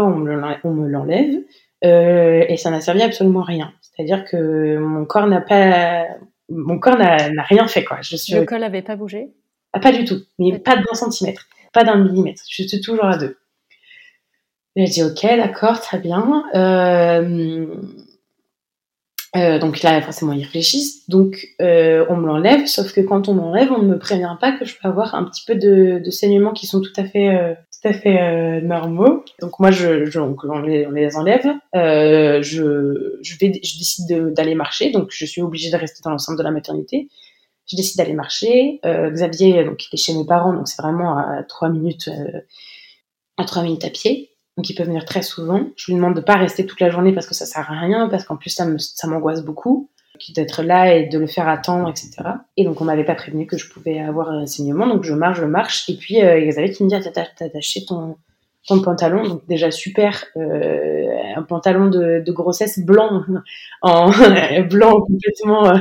on me l'enlève. Et ça n'a servi absolument à rien. C'est-à-dire que mon corps n'a pas, mon corps n'a rien fait quoi. Je suis... Le col n'avait pas bougé? Ah, Pas du tout, mais pas d'un centimètre, pas d'un millimètre. Je suis toujours à deux. J'ai dit ok, d'accord, très bien. Euh, euh, donc là, forcément, ils réfléchissent. Donc, euh, on me l'enlève, sauf que quand on m'enlève, on ne me prévient pas que je peux avoir un petit peu de, de saignements qui sont tout à fait, tout à fait euh, normaux. Donc moi, je, je on, les, on, les, enlève. Euh, je, je, vais, je décide d'aller marcher, donc je suis obligée de rester dans l'enceinte de la maternité. Je décide d'aller marcher. Xavier, donc il est chez mes parents, donc c'est vraiment à trois minutes, à trois minutes à pied. Donc il peut venir très souvent. Je lui demande de pas rester toute la journée parce que ça sert à rien, parce qu'en plus ça m'angoisse beaucoup d'être là et de le faire attendre, etc. Et donc on m'avait pas prévenu que je pouvais avoir un enseignement, donc je marche, je marche, et puis euh, Xavier qui me dit t'as attaché ton ton pantalon, donc déjà super, euh, un pantalon de, de, grossesse blanc, en blanc complètement, euh,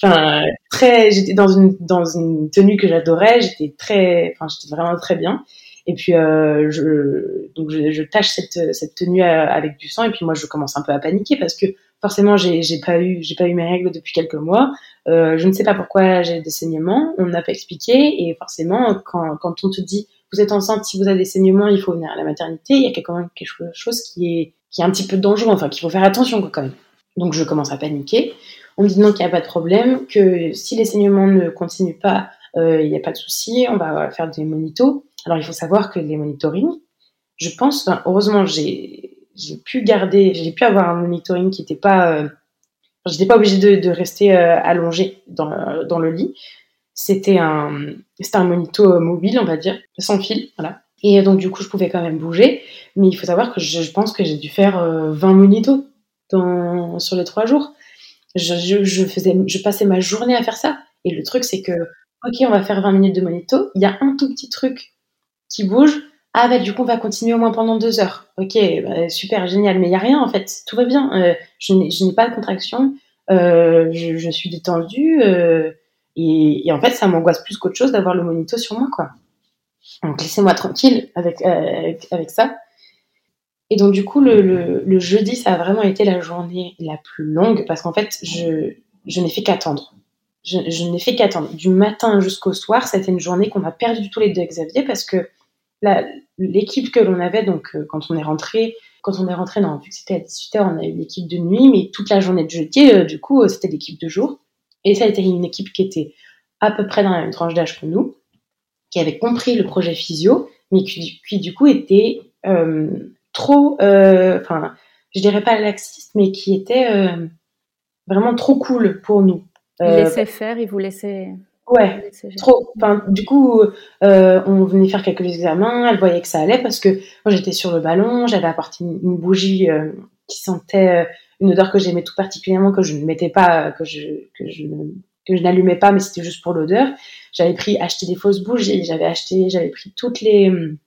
enfin très, j'étais dans une dans une tenue que j'adorais, j'étais très, enfin j'étais vraiment très bien. Et puis euh, je, donc je, tâche cette, cette tenue euh, avec du sang. Et puis moi je commence un peu à paniquer parce que forcément j'ai pas eu j'ai pas eu mes règles depuis quelques mois. Euh, je ne sais pas pourquoi j'ai des saignements, on n'a pas expliqué et forcément quand quand on te dit vous êtes enceinte, si vous avez des saignements, il faut venir à la maternité, il y a quand même quelque chose qui est qui est un petit peu dangereux, enfin qu'il faut faire attention quand même. Donc je commence à paniquer. On me dit non qu'il n'y a pas de problème, que si les saignements ne continuent pas, euh, il n'y a pas de souci, on va faire des monitos. Alors, il faut savoir que les monitorings, je pense, enfin, heureusement, j'ai, j'ai pu garder, j'ai pu avoir un monitoring qui n'était pas, euh, j'étais pas obligée de, rester euh, allongée dans, dans le lit. C'était un, c'était un monito mobile, on va dire, sans fil, voilà. Et donc, du coup, je pouvais quand même bouger. Mais il faut savoir que je, pense que j'ai dû faire 20 monitos dans, sur les trois jours. Je, faisais, je passais ma journée à faire ça. Et le truc, c'est que, ok, on va faire 20 minutes de monito. Il y a un tout petit truc qui bouge. Ah, bah, du coup, on va continuer au moins pendant deux heures. Ok, bah, super, génial. Mais il n'y a rien, en fait. Tout va bien. Euh, je n'ai pas de contraction. Euh, je, suis détendue. Euh, et, en fait, ça m'angoisse plus qu'autre chose d'avoir le monito sur moi, quoi. Donc laissez-moi tranquille avec, avec, ça. Et donc du coup, le, jeudi, ça a vraiment été la journée la plus longue parce qu'en fait, je, je n'ai fait qu'attendre. Je, n'ai fait qu'attendre. Du matin jusqu'au soir, c'était une journée qu'on a perdu tous les deux Xavier parce que l'équipe que l'on avait, donc euh, quand on est rentré, quand on est rentré, non, vu que c'était à 18h, on a eu l'équipe de nuit, mais toute la journée de jeudi, euh, du coup, c'était l'équipe de jour. Et ça a été une équipe qui était à peu près dans la même tranche d'âge que nous qui avait compris le projet physio, mais qui, du coup était euh, trop, euh, enfin, je dirais pas laxiste, mais qui était euh, vraiment trop cool pour nous. Il laissait faire, il vous laissait. Ouais, trop. Enfin, du coup, on venait faire quelques examens, elle voyait que ça allait parce que moi j'étais sur le ballon, j'avais apporté une, bougie qui sentait une odeur que j'aimais tout particulièrement, que je ne mettais pas, que je, que je, que je n'allumais pas, mais c'était juste pour l'odeur. J'avais pris, acheté des fausses bougies, j'avais acheté, j'avais pris toutes les, hum,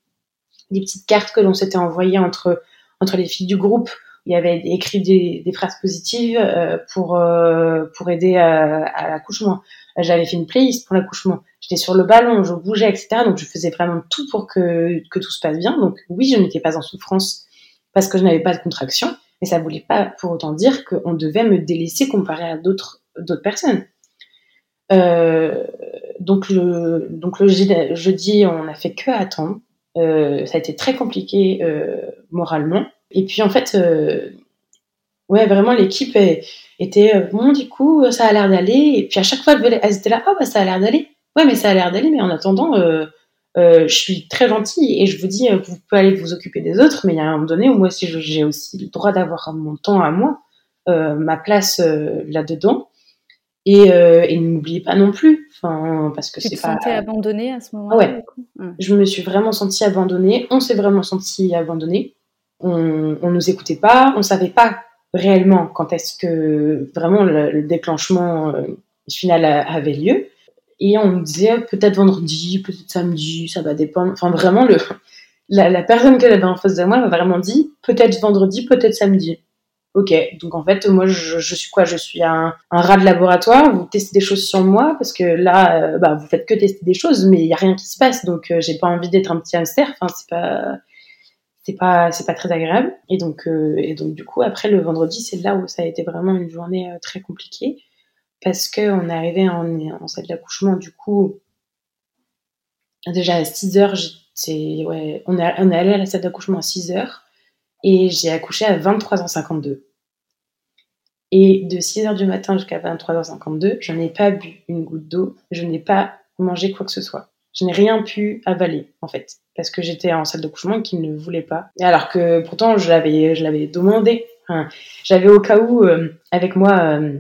les petites cartes que l'on s'était envoyées entre, entre les filles du groupe. il y avait écrit des, des phrases positives euh, pour, euh, pour aider à, à l'accouchement. J'avais fait une playlist pour l'accouchement. J'étais sur le ballon, je bougeais, etc. Donc je faisais vraiment tout pour que, tout se passe bien. Donc oui, je n'étais pas en souffrance parce que je n'avais pas de contraction, mais ça voulait pas pour autant dire qu'on devait me délaisser comparé à d'autres personnes. Euh, donc le, donc jeudi, on n'a fait que attendre. Euh, ça a été très compliqué euh, moralement. Et puis en fait, ouais, vraiment l'équipe était euh, bon. Du coup, ça a l'air d'aller. Et puis à chaque fois, elles étaient là, oh bah ça a l'air d'aller. Ouais, mais ça a l'air d'aller. Mais en attendant, je suis très gentille et je vous dis, vous pouvez aller vous occuper des autres. Mais il y a un moment donné où moi aussi, j'ai aussi le droit d'avoir mon temps à moi, ma place là-dedans. Et, euh, et n'oubliez pas non plus, enfin, parce que c'est pas. Tu te abandonnée à ce moment-là Ouais. Je me suis vraiment sentie abandonnée. On s'est vraiment senti abandonné. On, on nous écoutait pas. On savait pas réellement quand est-ce que vraiment le, déclenchement euh, final avait lieu. Et on nous disait peut-être vendredi, peut-être samedi, ça va dépendre. Enfin, vraiment, le, la, la personne que j'avais en face de moi m'a vraiment dit peut-être vendredi, peut-être samedi. Ok, donc en fait, moi, je, je suis quoi? Je suis un, un, rat de laboratoire. Vous testez des choses sur moi parce que là, euh, bah, vous faites que tester des choses, mais il y a rien qui se passe. Donc, euh, j'ai pas envie d'être un petit hamster. Enfin, c'est pas, c'est pas, c'est pas très agréable. Et donc, euh, et donc, du coup, après le vendredi, c'est là où ça a été vraiment une journée très compliquée parce que on est arrivé en, salle d'accouchement. Du coup, déjà à 6 heures, c'est ouais, on est, on est allé à la salle d'accouchement à 6 heures et j'ai accouché à 23h52. Et de 6h du matin jusqu'à 23h52, je n'ai pas bu une goutte d'eau, je n'ai pas mangé quoi que ce soit. Je n'ai rien pu avaler, en fait, parce que j'étais en salle de couchement qui ne voulait pas. Et alors que pourtant, je l'avais, je l'avais demandé. j'avais au cas où euh, avec moi euh,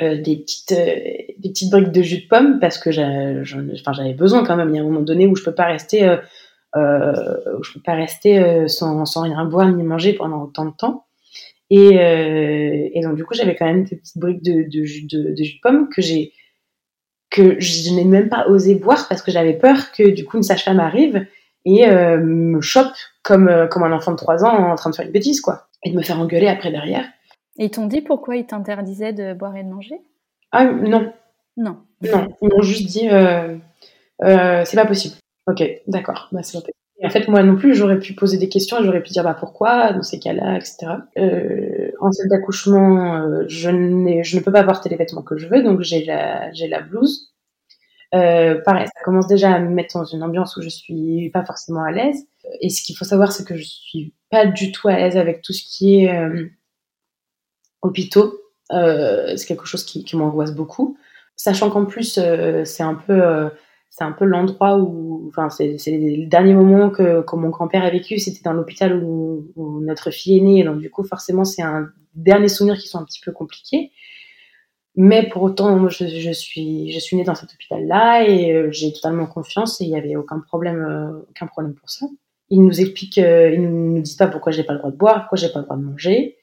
euh, des petites, des petites briques de jus de pomme parce que j'avais besoin quand même. Il y a un moment donné où je peux pas rester je peux pas rester sans, rien boire ni manger pendant autant de temps. Et, et donc du coup, j'avais quand même des petites briques de jus de pomme que j'ai que je n'ai même pas osé boire parce que j'avais peur que du coup une sage-femme arrive et euh, me chope comme, euh, comme un enfant de 3 ans en train de faire une bêtise, quoi. Et de me faire engueuler après derrière. Et ils t'ont dit pourquoi ils t'interdisaient de boire et de manger? Ah non. Non. Non, ils m'ont juste dit euh, c'est pas possible. Ok, d'accord. Bah, c'est en fait, moi non plus, j'aurais pu poser des questions j'aurais pu dire bah, pourquoi dans ces cas-là, etc. Euh, en salle d'accouchement, euh, je, ne peux pas porter les vêtements que je veux, donc j'ai la, blouse. Euh, pareil, ça commence déjà à me mettre dans une ambiance où je suis pas forcément à l'aise. Et ce qu'il faut savoir, c'est que je suis pas du tout à l'aise avec tout ce qui est hôpitaux. C'est quelque chose qui, m'angoisse beaucoup. Sachant qu'en plus, c'est un peu c'est un peu l'endroit où, enfin, c'est le dernier moment que, que mon grand-père a vécu, c'était dans l'hôpital où, notre fille est née, donc du coup, forcément, c'est un dernier souvenir qui sont un petit peu compliqués. Mais pour autant, je, je suis, je suis née dans cet hôpital-là et euh, j'ai totalement confiance et il n'y avait aucun problème, euh, aucun problème pour ça. Ils nous expliquent, euh, ils nous disent pas pourquoi j'ai pas le droit de boire, pourquoi j'ai pas le droit de manger.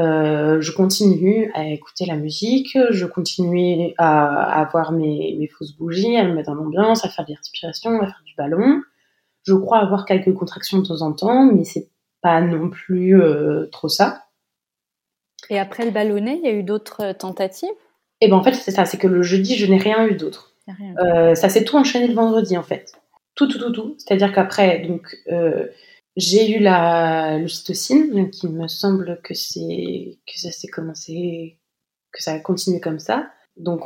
Euh, je continue à écouter la musique, je continue à, à avoir mes, mes, fausses bougies, à me mettre dans l'ambiance, à faire des respirations, à faire du ballon. Je crois avoir quelques contractions de temps en temps, mais c'est pas non plus euh, trop ça. Et après le ballonnet, il y a eu d'autres tentatives? Et eh ben en fait c'est ça, c'est que le jeudi je n'ai rien eu d'autre. Euh, ça s'est tout enchaîné le vendredi en fait, tout tout tout tout. C'est-à-dire qu'après donc euh, j'ai eu la l'ocytocine, il me semble que c'est que ça s'est commencé, que ça a continué comme ça. Donc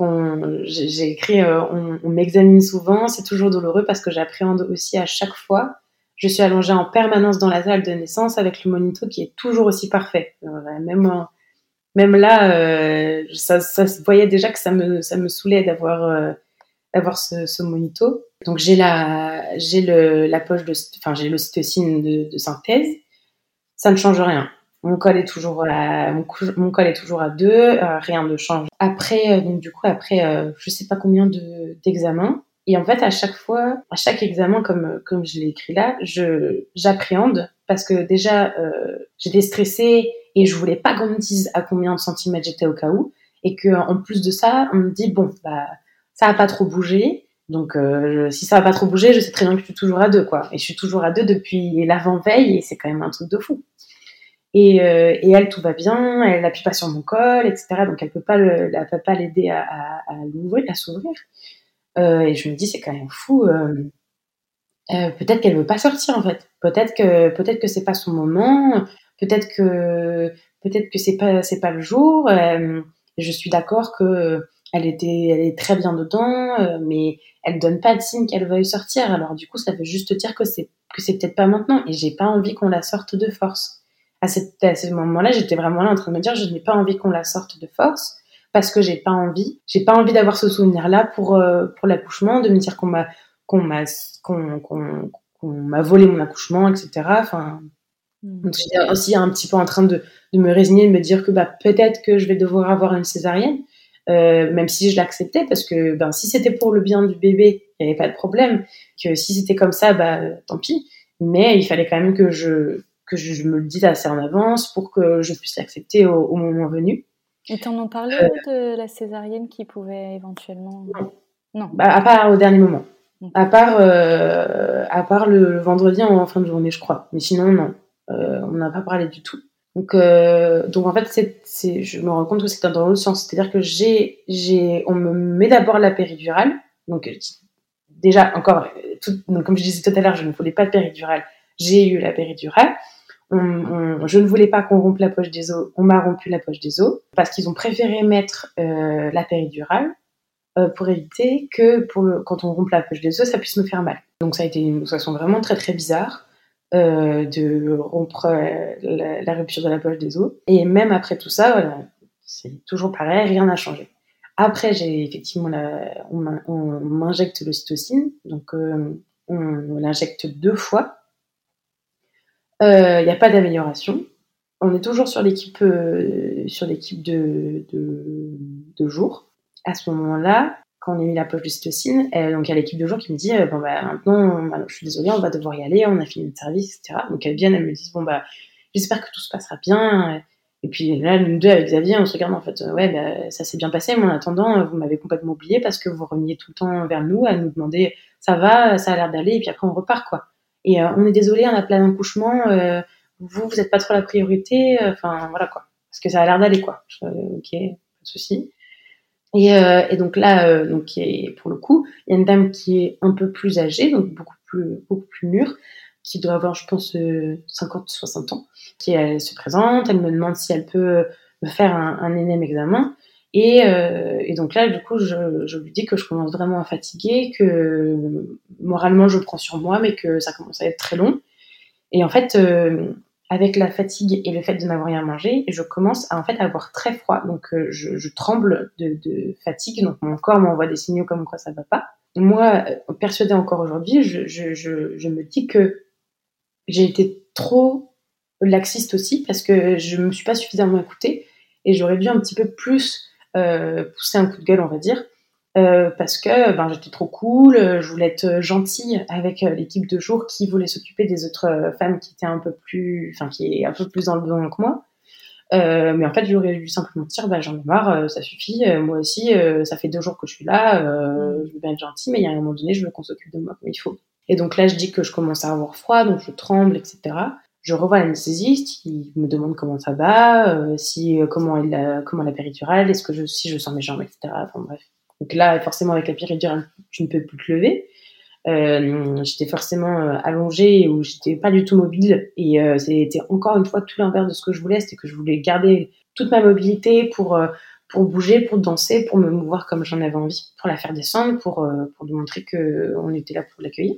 j'ai écrit, euh, on, on m'examine souvent, c'est toujours douloureux parce que j'appréhende aussi à chaque fois. Je suis allongée en permanence dans la salle de naissance avec le monito qui est toujours aussi parfait. Euh, même même là, euh, ça, ça se voyait déjà que ça me ça me saoulait d'avoir d'avoir ce, monito. Donc j'ai la j'ai le la poche de enfin j'ai l'ocytocine de, de synthèse. Ça ne change rien. Mon col est toujours à mon col est toujours à deux, euh, rien ne change. Après euh, donc du coup après euh, je sais pas combien de d'examens et en fait à chaque fois à chaque examen comme comme je l'ai écrit là, je j'appréhende parce que déjà euh, j'étais stressée et je voulais pas qu'on me dise à combien de centimètres j'étais au cas où et que en plus de ça on me dit bon bah ça a pas trop bougé. Donc, euh, si ça a pas trop bougé, je sais très bien que je suis toujours à deux, quoi. Et je suis toujours à deux depuis l'avant-veille, et c'est quand même un truc de fou. Et, euh, elle, tout va bien, elle appuie pas sur mon col, etc. Donc, elle elle peut pas l'aider à, l'ouvrir, à s'ouvrir. Euh, et je me dis, c'est quand même fou. Peut-être qu'elle veut pas sortir, en fait. Peut-être que, peut-être que c'est pas son moment. Peut-être que, peut-être que c'est pas, c'est pas le jour. Je suis d'accord que elle était, elle est très bien dedans, euh, mais elle donne pas de signe qu'elle veuille sortir. Alors du coup, ça veut juste dire que c'est que c'est peut-être pas maintenant, et j'ai pas envie qu'on la sorte de force. À, cette, à ce moment-là, j'étais vraiment là en train de me dire, je n'ai pas envie qu'on la sorte de force parce que j'ai pas envie, j'ai pas envie d'avoir ce souvenir-là pour euh, pour l'accouchement, de me dire qu'on m'a qu'on m'a qu'on qu'on m'a volé mon accouchement, etc. Enfin, donc j'étais aussi un petit peu en train de, de me résigner, de me dire que bah peut-être que je vais devoir avoir une césarienne. Euh, même si je l'acceptais parce que ben si c'était pour le bien du bébé, il n'y avait pas de problème. Que si c'était comme ça, bah tant pis. Mais il fallait quand même que je que je me le dise assez en avance pour que je puisse l'accepter au, au, moment venu. Et t'en ont parlé euh, de la césarienne qui pouvait éventuellement Non. non. Bah, à part au dernier moment. À part euh, à part le vendredi en fin de journée, je crois. Mais sinon non, on n'a pas parlé du tout. Donc, euh, donc en fait, je me rends compte que c'est dans l'autre sens. C'est-à-dire que j'ai, j'ai, on me met d'abord la péridurale. Donc, déjà, encore, tout, donc, comme je disais tout à l'heure, je ne voulais pas de péridurale. J'ai eu la péridurale. Je ne voulais pas qu'on rompe la poche des os. On m'a rompu la poche des os parce qu'ils ont préféré mettre euh, la péridurale euh, pour éviter que pour le, quand on rompe la poche des os, ça puisse me faire mal. Donc ça a été une façon vraiment très très bizarre euh, de rompre la, rupture de la poche des os. Et même après tout ça, c'est toujours pareil, rien n'a changé. Après, j'ai effectivement on m'injecte l'ocytocine, donc euh, on, l'injecte deux fois. Il euh, n'y a pas d'amélioration. On est toujours sur l'équipe sur de, de, de jour. À ce moment-là, quand on a mis la poche de cytocine, euh, donc il y a l'équipe de jour qui me dit euh, bon bah maintenant bah, je suis désolée on va devoir y aller on a fini notre service etc donc elles viennent elles me disent bon bah j'espère que tout se passera bien et puis là nous deux avec Xavier on se regarde en fait ouais bah, ça s'est bien passé mais en attendant vous m'avez complètement oublié parce que vous reveniez tout le temps vers nous à nous demander ça va ça a l'air d'aller et puis après on repart quoi. Et euh, on est désolé on a plein d'accouchements euh, vous vous êtes pas trop la priorité enfin voilà quoi. Parce que ça a l'air d'aller quoi. Je, ok pas de souci et, euh, et, donc là, euh, donc pour le coup, il y a une dame qui est un peu plus âgée, donc beaucoup plus beaucoup plus mûre, qui doit avoir, je pense, 50-60 euh, ans, qui elle se présente, elle me demande si elle peut me faire un, un énième examen. Et, euh, et, donc là, du coup, je, je, lui dis que je commence vraiment à fatiguer, que moralement je prends sur moi, mais que ça commence à être très long. Et en fait, euh, avec la fatigue et le fait de n'avoir rien mangé, je commence à en fait avoir très froid. Donc euh, je, tremble de, fatigue, donc mon corps m'envoie des signaux comme quoi ça va pas. Moi, euh, persuadée encore aujourd'hui, je, me dis que j'ai été trop laxiste aussi parce que je me suis pas suffisamment écoutée et j'aurais dû un petit peu plus poussé un coup de gueule, on va dire. Parce que ben, j'étais trop cool, je voulais être gentille avec l'équipe de jour qui voulait s'occuper des autres femmes qui étaient un peu plus, enfin qui est un peu plus dans le besoin que moi. Euh, mais en fait, j'aurais dû simplement dire, bah, j'en ai marre, euh, ça suffit. Euh, moi aussi, ça fait deux jours que je suis là. Je veux bien être gentille, mais il y a un moment donné, je veux qu'on s'occupe de moi comme il faut. Et donc là, je dis que je commence à avoir froid, donc je tremble, etc. Je revois l'anesthésiste, il me demande comment ça va, si comment est la, comment la péridurale, est-ce que je, si je sens mes jambes, etc. Enfin bref. Donc là, forcément, avec la péridurale, tu ne peux plus te lever. Euh, j'étais forcément euh, allongée ou j'étais pas du tout mobile. Et euh, c'était encore une fois tout l'inverse de ce que je voulais. C'était que je voulais garder toute ma mobilité pour pour bouger pour danser pour me mouvoir comme j'en avais envie pour la faire descendre pour pour lui montrer que on était là pour l'accueillir.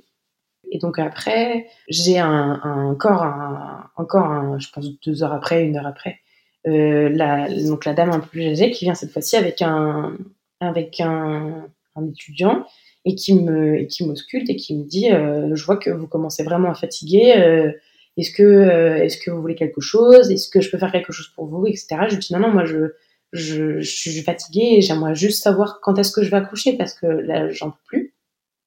Et donc après j'ai un, un, encore un, je pense deux heures après une heure après donc la dame un peu plus âgée qui vient cette fois-ci avec un avec un, un étudiant et qui me et qui m'ausculte et qui me dit euh, je vois que vous commencez vraiment à fatiguer euh, est-ce que euh, est-ce que vous voulez quelque chose est-ce que je peux faire quelque chose pour vous etc je dis non non moi je je, je suis fatiguée et j'aimerais juste savoir quand est-ce que je vais accoucher parce que là j'en peux plus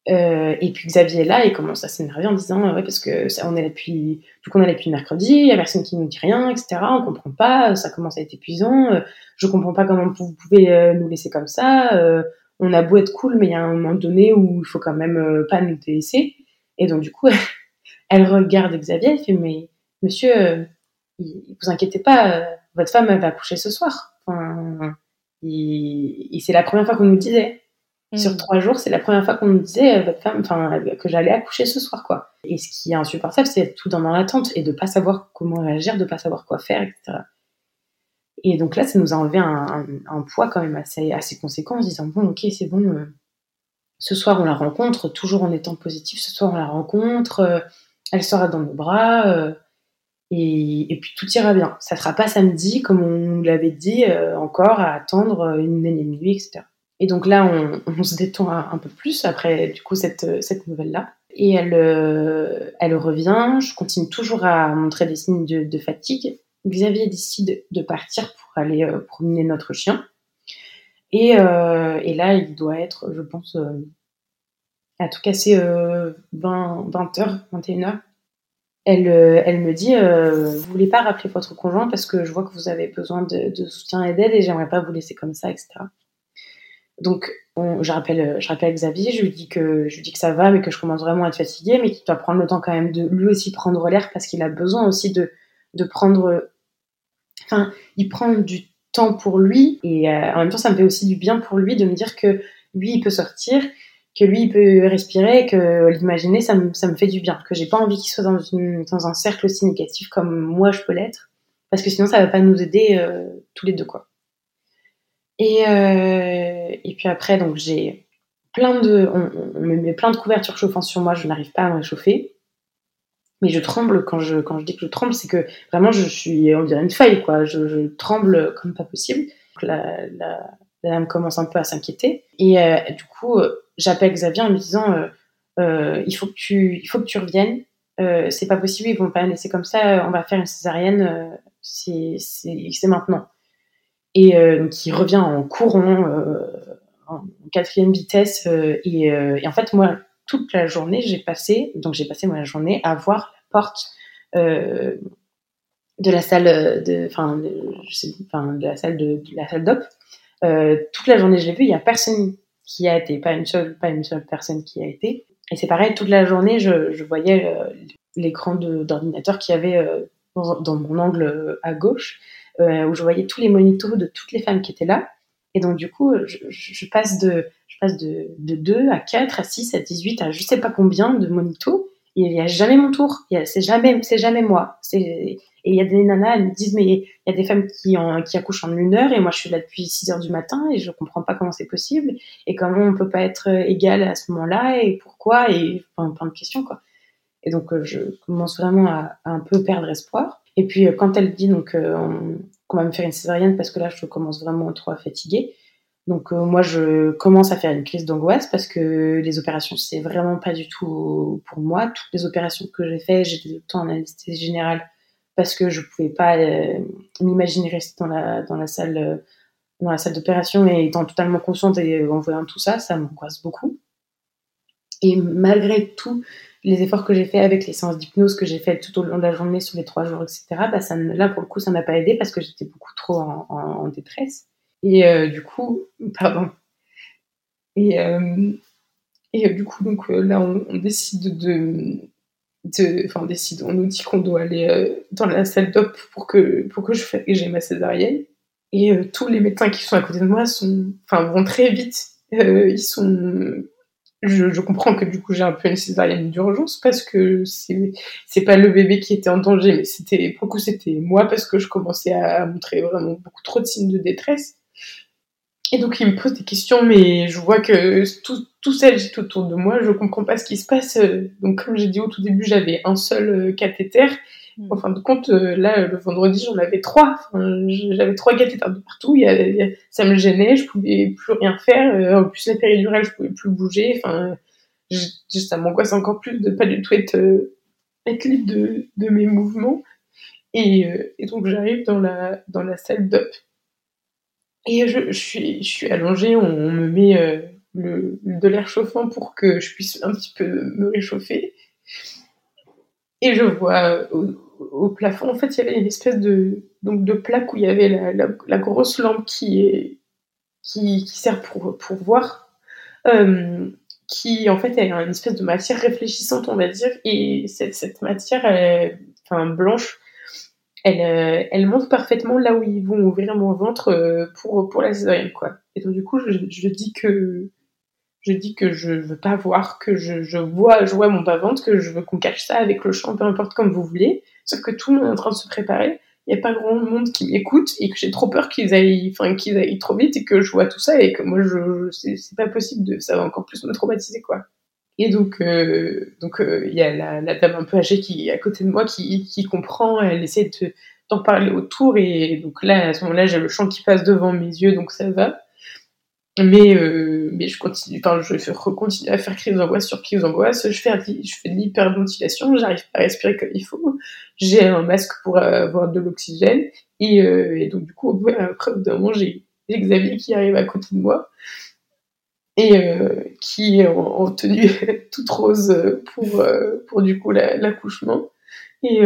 euh, et puis Xavier est là et commence à s'énerver en disant ouais parce que ça, on est là depuis tout qu'on est là depuis mercredi il y a personne qui nous dit rien etc on comprend pas ça commence à être épuisant je comprends pas comment vous pouvez nous laisser comme ça on a beau être cool, mais il y a un moment donné où il faut quand même euh, pas nous délaisser. Et donc, du coup, elle regarde Xavier, elle fait, mais monsieur, euh, vous inquiétez pas, euh, votre femme va coucher ce soir. Enfin, c'est la première fois qu'on nous disait. Mm. Sur trois jours, c'est la première fois qu'on nous disait votre femme, enfin, que j'allais accoucher ce soir, quoi. Et ce qui est insupportable, c'est tout dans l'attente et de pas savoir comment réagir, de pas savoir quoi faire, etc. Et donc là, ça nous a enlevé un, poids quand même assez, assez conséquent en se disant, bon, ok, c'est bon, euh, ce soir on la rencontre, toujours en étant positif, ce soir on la rencontre, euh, elle sera dans nos bras, euh, et, puis tout ira bien. Ça sera pas samedi, comme on nous l'avait dit, encore à attendre une énième nuit, etc. Et donc là, on, se détend un, peu plus après du coup cette, cette nouvelle-là. Et elle, elle revient, je continue toujours à montrer des signes de fatigue. Xavier décide de partir pour aller euh, promener notre chien. Et, euh, et, là, il doit être, je pense, euh, à tout casser 20, 20h, 21h. Elle, elle me dit Vous voulez pas rappeler votre conjoint parce que je vois que vous avez besoin de, soutien et d'aide et j'aimerais pas vous laisser comme ça, etc. Donc, je, rappelle, je rappelle Xavier, je lui, dis que, je lui dis que ça va, mais que je commence vraiment à être fatiguée, mais qu'il doit prendre le temps quand même de lui aussi prendre l'air parce qu'il a besoin aussi de, de prendre. Enfin, il prend du temps pour lui et euh, en même temps, ça me fait aussi du bien pour lui de me dire que lui, il peut sortir, que lui, il peut respirer, que l'imaginer, ça me, ça me fait du bien. Que j'ai pas envie qu'il soit dans, une, dans un cercle aussi négatif comme moi je peux l'être, parce que sinon, ça va pas nous aider euh, tous les deux, quoi. Et, euh, et puis après, donc j'ai plein de, on, me met plein de couvertures chauffantes sur moi, je n'arrive pas à me réchauffer mais je tremble quand je quand je dis que je tremble, c'est que vraiment je suis on dirait une feuille quoi. Je, tremble comme pas possible. la, la, la, dame commence un peu à s'inquiéter et euh, du coup j'appelle Xavier en lui disant euh, il faut que tu il faut que tu reviennes. C'est pas possible, ils vont pas laisser comme ça. On va faire une césarienne. c'est maintenant. Et donc il revient en courant en quatrième vitesse et, et en fait moi toute la journée, j'ai passé, donc j'ai passé ma journée à voir la porte euh, de la salle de, enfin, de, la salle de, la salle d'op. Euh, toute la journée, je l'ai vu. Il y a personne qui a été, pas une seule, pas une seule personne qui a été. Et c'est pareil, toute la journée, je, voyais euh, l'écran d'ordinateur qui avait euh, dans, mon angle à gauche, euh, où je voyais tous les monitos de toutes les femmes qui étaient là. Et donc, du coup, je, je passe de, passe de, de 2 à 4, à 6, à 18, à je sais pas combien de monito. Et il n'y a jamais mon tour. C'est jamais, moi. Et il y a des nanas, elles me disent, mais il y a des femmes qui, en, qui accouchent en une heure et moi je suis là depuis 6 heures du matin et je comprends pas comment c'est possible et comment on peut pas être égal à ce moment-là et pourquoi et plein, plein de questions, quoi. Et donc, euh, je commence vraiment à, un peu perdre espoir. Et puis, euh, quand elle dit donc euh, qu'on va me faire une césarienne parce que là, je commence vraiment trop à fatiguer, donc euh, moi, je commence à faire une crise d'angoisse parce que les opérations, c'est vraiment pas du tout pour moi. Toutes les opérations que j'ai faites, j'étais tout le temps en anesthésie générale parce que je pouvais pas m'imaginer rester dans la, dans la salle dans la salle d'opération et étant totalement consciente et en voyant tout ça, ça m'angoisse beaucoup. Et malgré tout les efforts que j'ai fait avec les séances d'hypnose que j'ai fait tout au long de la journée sur les trois jours, etc., bah ça, là, pour le coup, ça n'a pas aidé parce que j'étais beaucoup trop en, détresse. Et euh, du coup, pardon. Et, euh, et euh, du coup, donc là, on, décide de, enfin, on décide, on nous dit qu'on doit aller dans la salle d'op pour que, pour que je j'ai ma césarienne. Et tous les médecins qui sont à côté de moi sont, vont très vite. ils sont je, comprends que du coup j'ai un peu une césarienne d'urgence parce que c'est pas le bébé qui était en danger mais c'était pour le coup c'était moi parce que je commençais à montrer vraiment beaucoup trop de signes de détresse et donc il me pose des questions mais je vois que tout tout tout autour de moi je comprends pas ce qui se passe donc comme j'ai dit au tout début j'avais un seul euh, cathéter. En fin de compte, euh, là, le vendredi, j'en avais trois. J'avais trois cathéters de partout. Il ça me gênait, je pouvais plus rien faire. Euh, en plus, la péridurale, je pouvais plus bouger. Enfin, ça m'angoisse encore plus de pas du tout être, euh, être libre de, de mes mouvements. Et, et donc, j'arrive dans la, dans la salle d'up. Et je, je, suis, je suis allongée, on, me met le, de l'air chauffant pour que je puisse un petit peu me réchauffer. Et je vois au plafond, en fait, il y avait une espèce de, donc, de plaque où il y avait la, grosse lampe qui, qui, sert pour, pour voir, euh, qui en fait est une espèce de matière réfléchissante, on va dire, et cette, matière, enfin blanche, elle, euh, elle montre parfaitement là où ils vont ouvrir mon ventre euh, pour, pour la césarienne, quoi. Et donc, du coup, je dis que je dis que je veux pas voir, que je, je vois, je vois mon bas-ventre, que je veux qu'on cache ça avec le champ, peu importe comme vous voulez. Sauf que tout le monde est en train de se préparer. Il n'y a pas grand monde qui m'écoute et que j'ai trop peur qu'ils aillent, enfin, qu'ils aillent trop vite et que je vois tout ça et que moi, je, c'est pas possible de, ça va encore plus me traumatiser, quoi. Et donc, euh, donc, euh, il y a la, la, dame un peu âgée qui est à côté de moi qui, qui comprend, elle essaie de, d'en parler autour et donc là, à ce moment-là, j'ai le champ qui passe devant mes yeux, donc ça va. Mais, euh, mais je continue, je continue à faire crise d'angoisse sur crise d'angoisse. Je fais, je fais de l'hyperventilation, j'arrive pas à respirer comme il faut. J'ai un masque pour avoir de l'oxygène. Et, euh, donc, du coup, après, au d'un moment, j'ai Xavier qui arrive à côté de moi et euh, qui est en, tenue toute rose pour, pour du coup, l'accouchement. et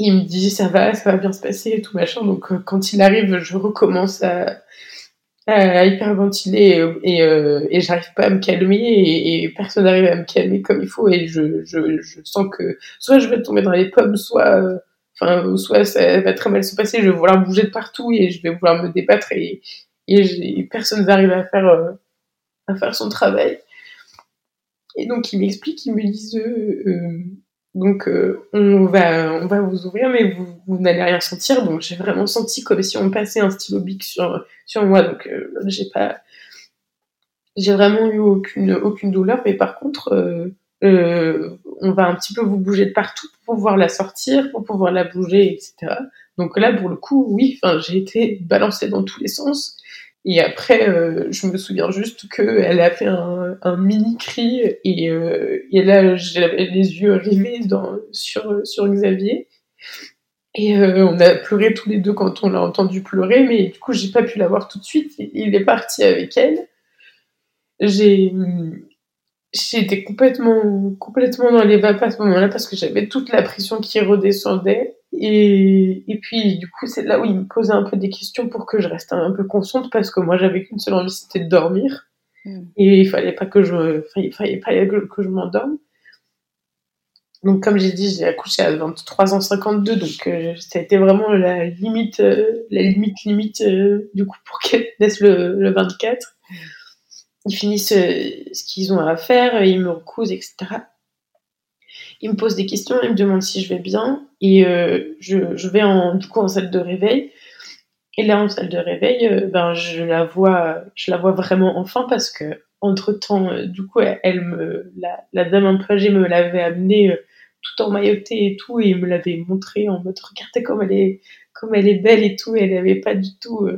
il me dit, ça va, ça va bien se passer et tout machin. Donc, quand il arrive, je recommence à à hyperventiler et, euh, et j'arrive pas à me calmer et, et personne n'arrive à me calmer comme il faut et je, je, je, sens que soit je vais tomber dans les pommes, soit euh, enfin soit ça va très mal se passer, je vais vouloir bouger de partout et je vais vouloir me débattre et, et personne n'arrive à faire euh, à faire son travail. Et donc ils m'expliquent, ils me disent euh, donc euh, on va on va vous ouvrir, mais vous, n'allez rien sentir. Donc j'ai vraiment senti comme si on passait un stylo bic sur sur moi. Donc euh, j'ai pas j'ai vraiment eu aucune aucune douleur, mais par contre euh, on va un petit peu vous bouger de partout pour pouvoir la sortir, pour pouvoir la bouger, etc. Donc là pour le coup oui, j'ai été balancée dans tous les sens. Et après, euh, je me souviens juste qu'elle a fait un, un, mini cri et, euh, et là, j'avais les yeux rivés dans, sur, sur Xavier. Et euh, on a pleuré tous les deux quand on l'a entendu pleurer, mais du coup, j'ai pas pu la voir tout de suite. Il est parti avec elle. J'ai j'étais complètement complètement dans les vapes à ce moment-là parce que j'avais toute la pression qui redescendait et, et puis du coup c'est là où il me posait un peu des questions pour que je reste un, peu consciente parce que moi j'avais qu'une seule envie c'était de dormir hmm. et il fallait pas que je il fallait pas que, je m'endorme donc comme j'ai dit j'ai accouché à 23 ans 52 donc euh, ça a été vraiment la limite euh, la limite limite euh, du coup pour qu'elle naisse le, le 24 ils finissent ce qu'ils ont à faire, ils me recousent, etc. Ils me posent des questions, ils me demandent si je vais bien, et euh, je, je, vais en, du coup en salle de réveil. Et là, en salle de réveil, euh, ben, je la vois, je la vois vraiment enfin parce que entre temps, du coup, elle, me, la, la, dame âgée me l'avait amenée tout en mailloté et tout, et me l'avait montré en mode regardez comme elle est, comme elle est belle et tout. Et elle n'avait pas du tout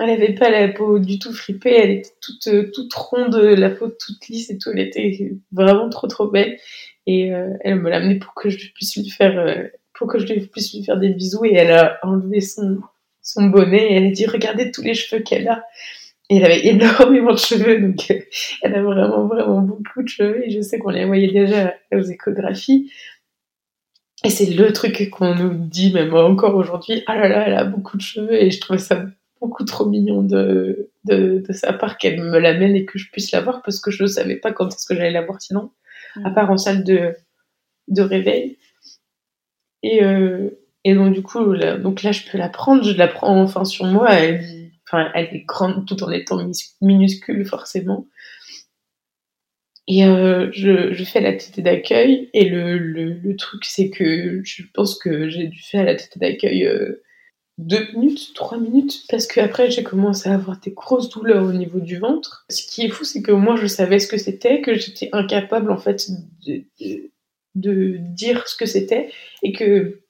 elle avait pas la peau du tout fripée, elle était toute, euh, toute ronde, la peau toute lisse et tout. Elle était vraiment trop trop belle. Et euh, elle me l'a amenée pour que je puisse lui faire, euh, pour que je puisse lui faire des bisous. Et elle a enlevé son, son bonnet et elle a dit regardez tous les cheveux qu'elle a. Et elle avait énormément de cheveux, donc elle a vraiment, vraiment beaucoup de cheveux. Et je sais qu'on les voyait déjà aux échographies. Et c'est le truc qu'on nous dit, même encore aujourd'hui, ah là là, elle a beaucoup de cheveux. Et je trouvais ça beaucoup trop mignon de, de, sa part qu'elle me l'amène et que je puisse la voir parce que je ne savais pas quand est-ce que j'allais la voir sinon, à part en salle de, de réveil. Et, euh, et donc, du coup, là, donc là, je peux la prendre, je la prends enfin sur moi. Elle, enfin, elle est grande tout en étant minuscule, forcément. Et euh, je, je, fais la tête d'accueil. Et le, le, le truc, c'est que je pense que j'ai dû faire la tête d'accueil euh, deux minutes, trois minutes, parce qu'après j'ai commencé à avoir des grosses douleurs au niveau du ventre. Ce qui est fou, c'est que moi je savais ce que c'était, que j'étais incapable en fait de, de, dire ce que c'était, et que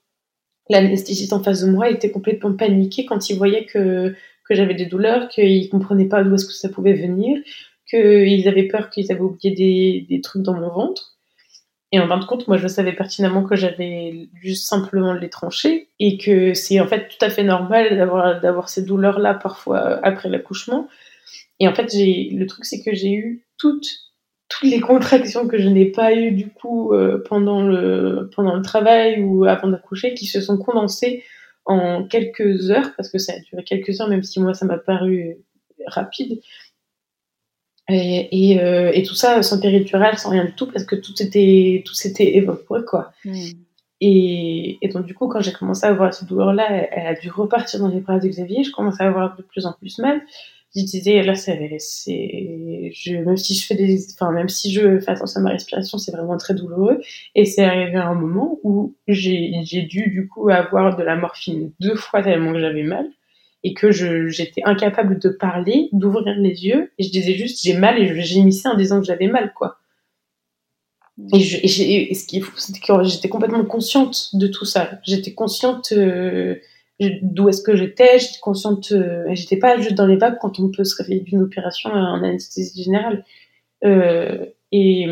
l'anesthésiste en face de moi était complètement paniqué quand il voyait que, que j'avais des douleurs, qu'il comprenait pas d'où est-ce que ça pouvait venir, qu'ils avaient peur qu'ils avaient oublié des, des trucs dans mon ventre. Et en fin de compte, moi, je savais pertinemment que j'avais juste simplement les trancher et que c'est en fait tout à fait normal d'avoir d'avoir ces douleurs-là parfois après l'accouchement. Et en fait, j'ai le truc, c'est que j'ai eu toutes toutes les contractions que je n'ai pas eues du coup euh, pendant le pendant le travail ou avant d'accoucher, qui se sont condensées en quelques heures parce que ça a duré quelques heures, même si moi ça m'a paru rapide. Et, euh, et, tout ça sans péridurale, sans rien du tout, parce que tout était, tout s'était évaporé, quoi. Mm. Et, et, donc, du coup, quand j'ai commencé à avoir cette douleur-là, elle, a dû repartir dans les bras de Xavier. Je commençais à avoir de plus en plus mal. Je disais, là, c'est, c'est, je, même si je fais des, enfin, même si je fais attention à ma respiration, c'est vraiment très douloureux. Et c'est arrivé à un moment où j'ai, j'ai dû, du coup, avoir de la morphine deux fois tellement que j'avais mal et que j'étais incapable de parler, d'ouvrir les yeux, et je disais juste j'ai mal et je gémissais en disant que j'avais mal, quoi. Et, je, et, ce qui est fou, c'est que j'étais complètement consciente de tout ça. J'étais consciente euh, d'où est-ce que j'étais, j'étais consciente, euh, j'étais pas juste dans les vagues quand on peut se réveiller d'une opération en anesthésie générale. Euh, et,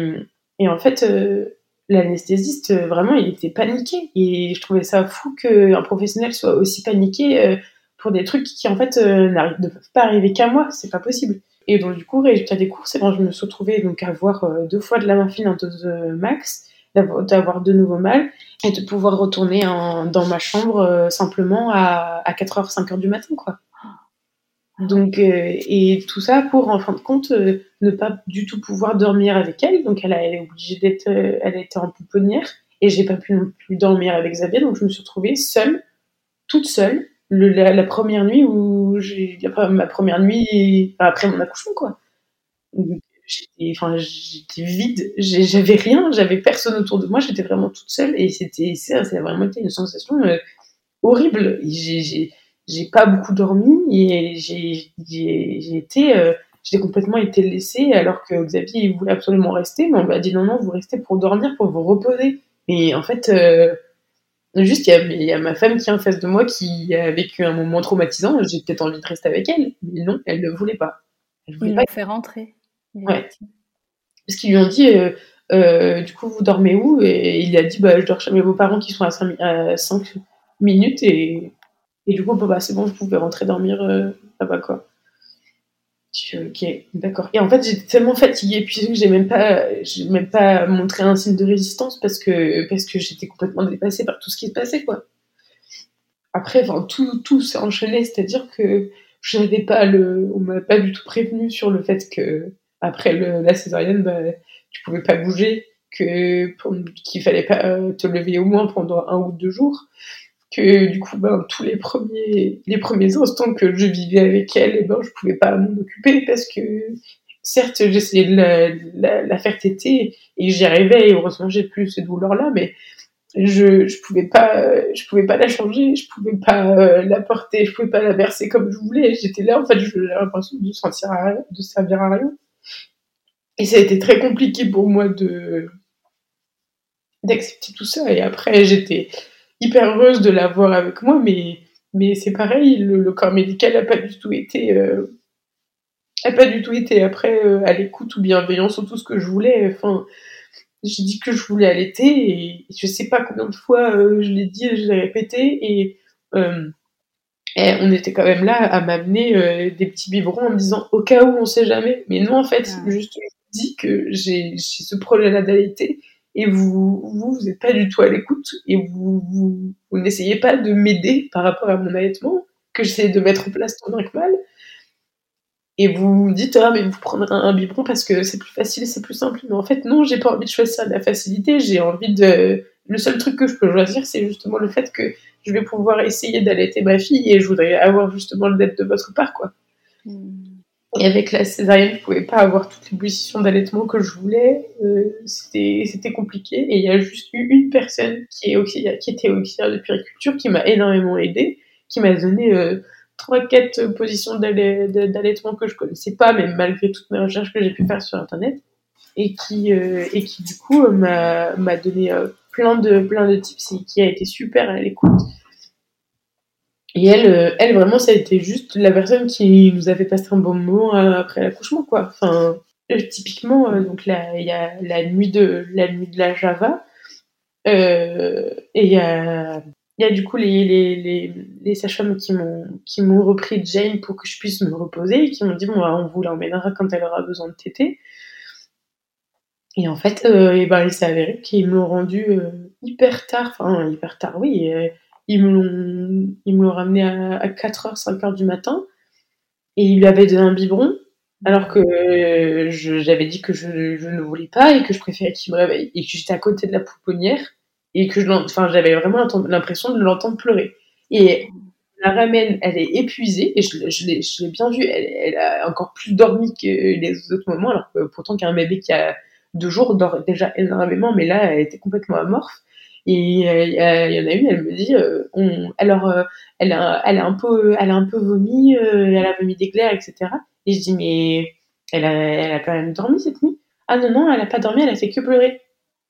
et, en fait, euh, l'anesthésiste, vraiment, il était paniqué. Et je trouvais ça fou qu'un professionnel soit aussi paniqué pour des trucs qui en fait euh, ne peuvent pas arriver qu'à moi, c'est pas possible. Et donc du coup, résultat des courses, et ben, je me suis retrouvée donc à avoir euh, deux fois de la morphine en dose euh, max, d'avoir de nouveau mal, et de pouvoir retourner dans ma chambre simplement à, à 4h, 5h du matin, quoi. Donc, et tout ça pour, en fin de compte, ne pas du tout pouvoir dormir avec elle. Donc, elle est obligée d'être, elle était en pouponnière et j'ai pas pu non plus dormir avec Xavier. Donc, je me suis retrouvée seule, toute seule, la, première nuit où j'ai ma première nuit après mon accouchement quoi. J'étais enfin j'étais vide. J'avais rien. J'avais personne autour de moi. J'étais vraiment toute seule. Et c'était ça a vraiment été une sensation euh, horrible. J'ai j'ai pas beaucoup dormi. Et j'ai j'ai été euh, j'ai complètement été laissée alors que Xavier il voulait absolument rester. Mais on m'a dit non non vous restez pour dormir pour vous reposer. Et en fait euh, Juste, il y, a ma femme qui est en face de moi qui a vécu un moment traumatisant. J'ai peut-être envie de rester avec elle, mais non, elle ne voulait pas. Elle voulait pas. fait rentrer. Ouais. Parce qu'ils lui ont dit, euh, euh, du coup, vous dormez où? Et il a dit, bah, je dors chez mes beaux-parents qui sont à 5, minutes. Et, et, du coup, bah, c'est bon, vous pouvez rentrer dormir euh, là-bas, quoi ok, d'accord. Et en fait, j'étais tellement fatiguée, puis que j'ai même pas, j'ai même pas montré un signe de résistance parce que, parce que j'étais complètement dépassée par tout ce qui se passait, quoi. Après, enfin, tout, tout s'est enchaîné, c'est-à-dire que je n'avais pas le, on m'a pas du tout prévenu sur le fait que, après la césarienne, bah, tu pouvais pas bouger, que, qu'il fallait pas te lever au moins pendant un ou deux jours que du coup ben, tous les premiers les premiers instants que je vivais avec elle et eh ben je pouvais pas m'en occuper parce que certes j'essayais de la, la, faire téter et j'y arrivais et heureusement j'ai plus ces douleurs là mais je je pouvais pas je pouvais pas la changer je pouvais pas euh, la porter je pouvais pas la verser comme je voulais. J'étais là en fait j'avais l'impression de sentir de servir à rien. Et ça a été très compliqué pour moi de d'accepter tout ça. Et après j'étais hyper heureuse de l'avoir avec moi, mais, mais c'est pareil, le, corps médical n'a pas du tout été, euh, a pas du tout été après euh, à l'écoute ou bienveillant sur tout ce que je voulais. Enfin, j'ai dit que je voulais allaiter et je sais pas combien de fois euh, je l'ai dit, je l'ai répété et Et on était quand même là à m'amener euh, des petits biberons en me disant au cas où on sait jamais. Mais non, en fait, juste je dis que j'ai ce projet-là d'allaiter et vous, vous, vous n'êtes pas du tout à l'écoute et vous, n'essayez pas de m'aider par rapport à mon allaitement que j'essaie de mettre en place tant bien que mal. Et vous dites, ah, mais vous prendrez un, biberon parce que c'est plus facile, c'est plus simple. Mais en fait, non, j'ai pas envie de choisir la facilité. J'ai envie de. Le seul truc que je peux choisir, c'est justement le fait que je vais pouvoir essayer d'allaiter ma fille et je voudrais avoir justement le dette de votre part. Hmm. Et avec la césarienne, je pouvais pas avoir toutes les positions d'allaitement que je voulais. Euh, c'était compliqué. Et il y a juste eu une personne qui, est auxiliaire, qui était auxiliaire de puriculture qui m'a énormément aidée, qui m'a donné euh, trois, quatre positions d'allaitement que je connaissais pas, mais malgré toutes mes recherches que j'ai pu faire sur Internet. Et qui, euh, et qui du coup, m'a donné plein, de, plein de tips et qui a été super à l'écoute. Et elle, euh, elle vraiment, ça a été juste la personne qui nous a fait passer un bon moment euh, après l'accouchement, quoi. Enfin, euh, typiquement, donc il y a la nuit de la nuit de la Java, et il y a, du coup les, les, les, les sages-femmes qui m'ont qui m'ont repris Jane pour que je puisse me reposer et qui m'ont dit bon, bah, on vous l'emmènera quand elle aura besoin de téter. Et en fait, et ben, il s'est avéré qu'ils m'ont rendu hyper tard, enfin hyper tard, oui ils me l'ont, ramené à, 4h, 5h du matin. Et il lui avait donné un biberon, alors que j'avais dit que je, ne voulais pas et que je préférais qu'il me réveille. Et que j'étais à côté de la pouponnière et que j'avais vraiment l'impression de l'entendre pleurer. Et la ramène, elle est épuisée, et je, je l'ai bien vu, elle, a encore plus dormi que les autres moments, alors que pourtant qu'un bébé qui a deux jours dort déjà énormément, mais là, elle était complètement amorphe. Et euh, il y, en a une, elle me dit, euh, alors euh, elle a, elle a un peu, elle a un peu vomi, elle a vomi d'éclairs, etc. Et je dis mais elle a, elle a quand même dormi cette nuit? Ah non non, elle a pas dormi, elle a fait que pleurer.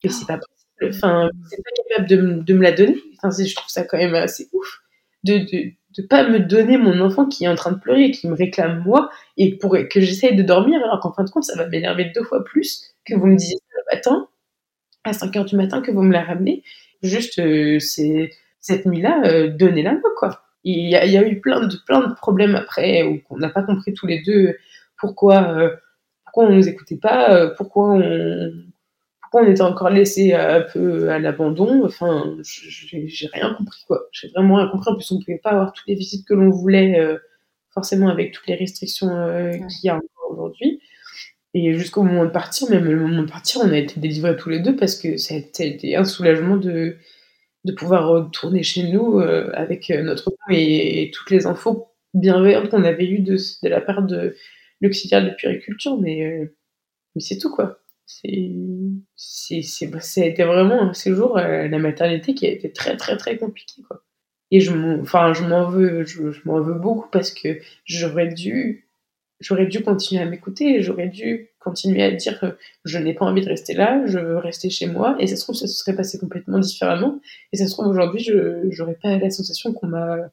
Et c'est pas possible. Enfin, c'est pas capable de, de, me la donner. Enfin, je trouve ça quand même assez ouf de, de de pas me donner mon enfant qui est en train de pleurer et qui me réclame moi et pour que j'essaye de dormir alors qu'en fin de compte ça va m'énerver deux fois plus que vous me disiez le matin à 5 heures du matin que vous me la ramenez Juste, euh, c'est cette nuit-là, euh, donnez-la moi, quoi. Il y, a, il y, a, eu plein de, plein de problèmes après où on n'a pas compris tous les deux pourquoi, euh, pourquoi on nous écoutait pas, pourquoi on, pourquoi on était encore laissé un peu à l'abandon. Enfin, j'ai rien compris, quoi. J'ai vraiment rien compris. En plus, on pouvait pas avoir toutes les visites que l'on voulait, forcément avec toutes les restrictions qu'il y a encore aujourd'hui. Et jusqu'au moment de partir, même le moment de partir, on a été délivrés tous les deux parce que ça a été un soulagement de, de pouvoir retourner chez nous euh, avec euh, notre et, toutes les infos bienveillantes qu'on avait eues de, de, la part de l'auxiliaire de puriculture. Mais, euh, mais c'est tout, quoi. C'est, c'est, c'est, ça a été vraiment un séjour à la maternité qui a été très, très, très compliqué, quoi. Et je m'en, enfin, je m'en veux, je m'en veux beaucoup parce que j'aurais dû j'aurais dû continuer à m'écouter, j'aurais dû continuer à dire que je n'ai pas envie de rester là, je veux rester chez moi, et ça se trouve, ça se serait passé complètement différemment, et ça se trouve, aujourd'hui, je n'aurais pas la sensation qu'on m'a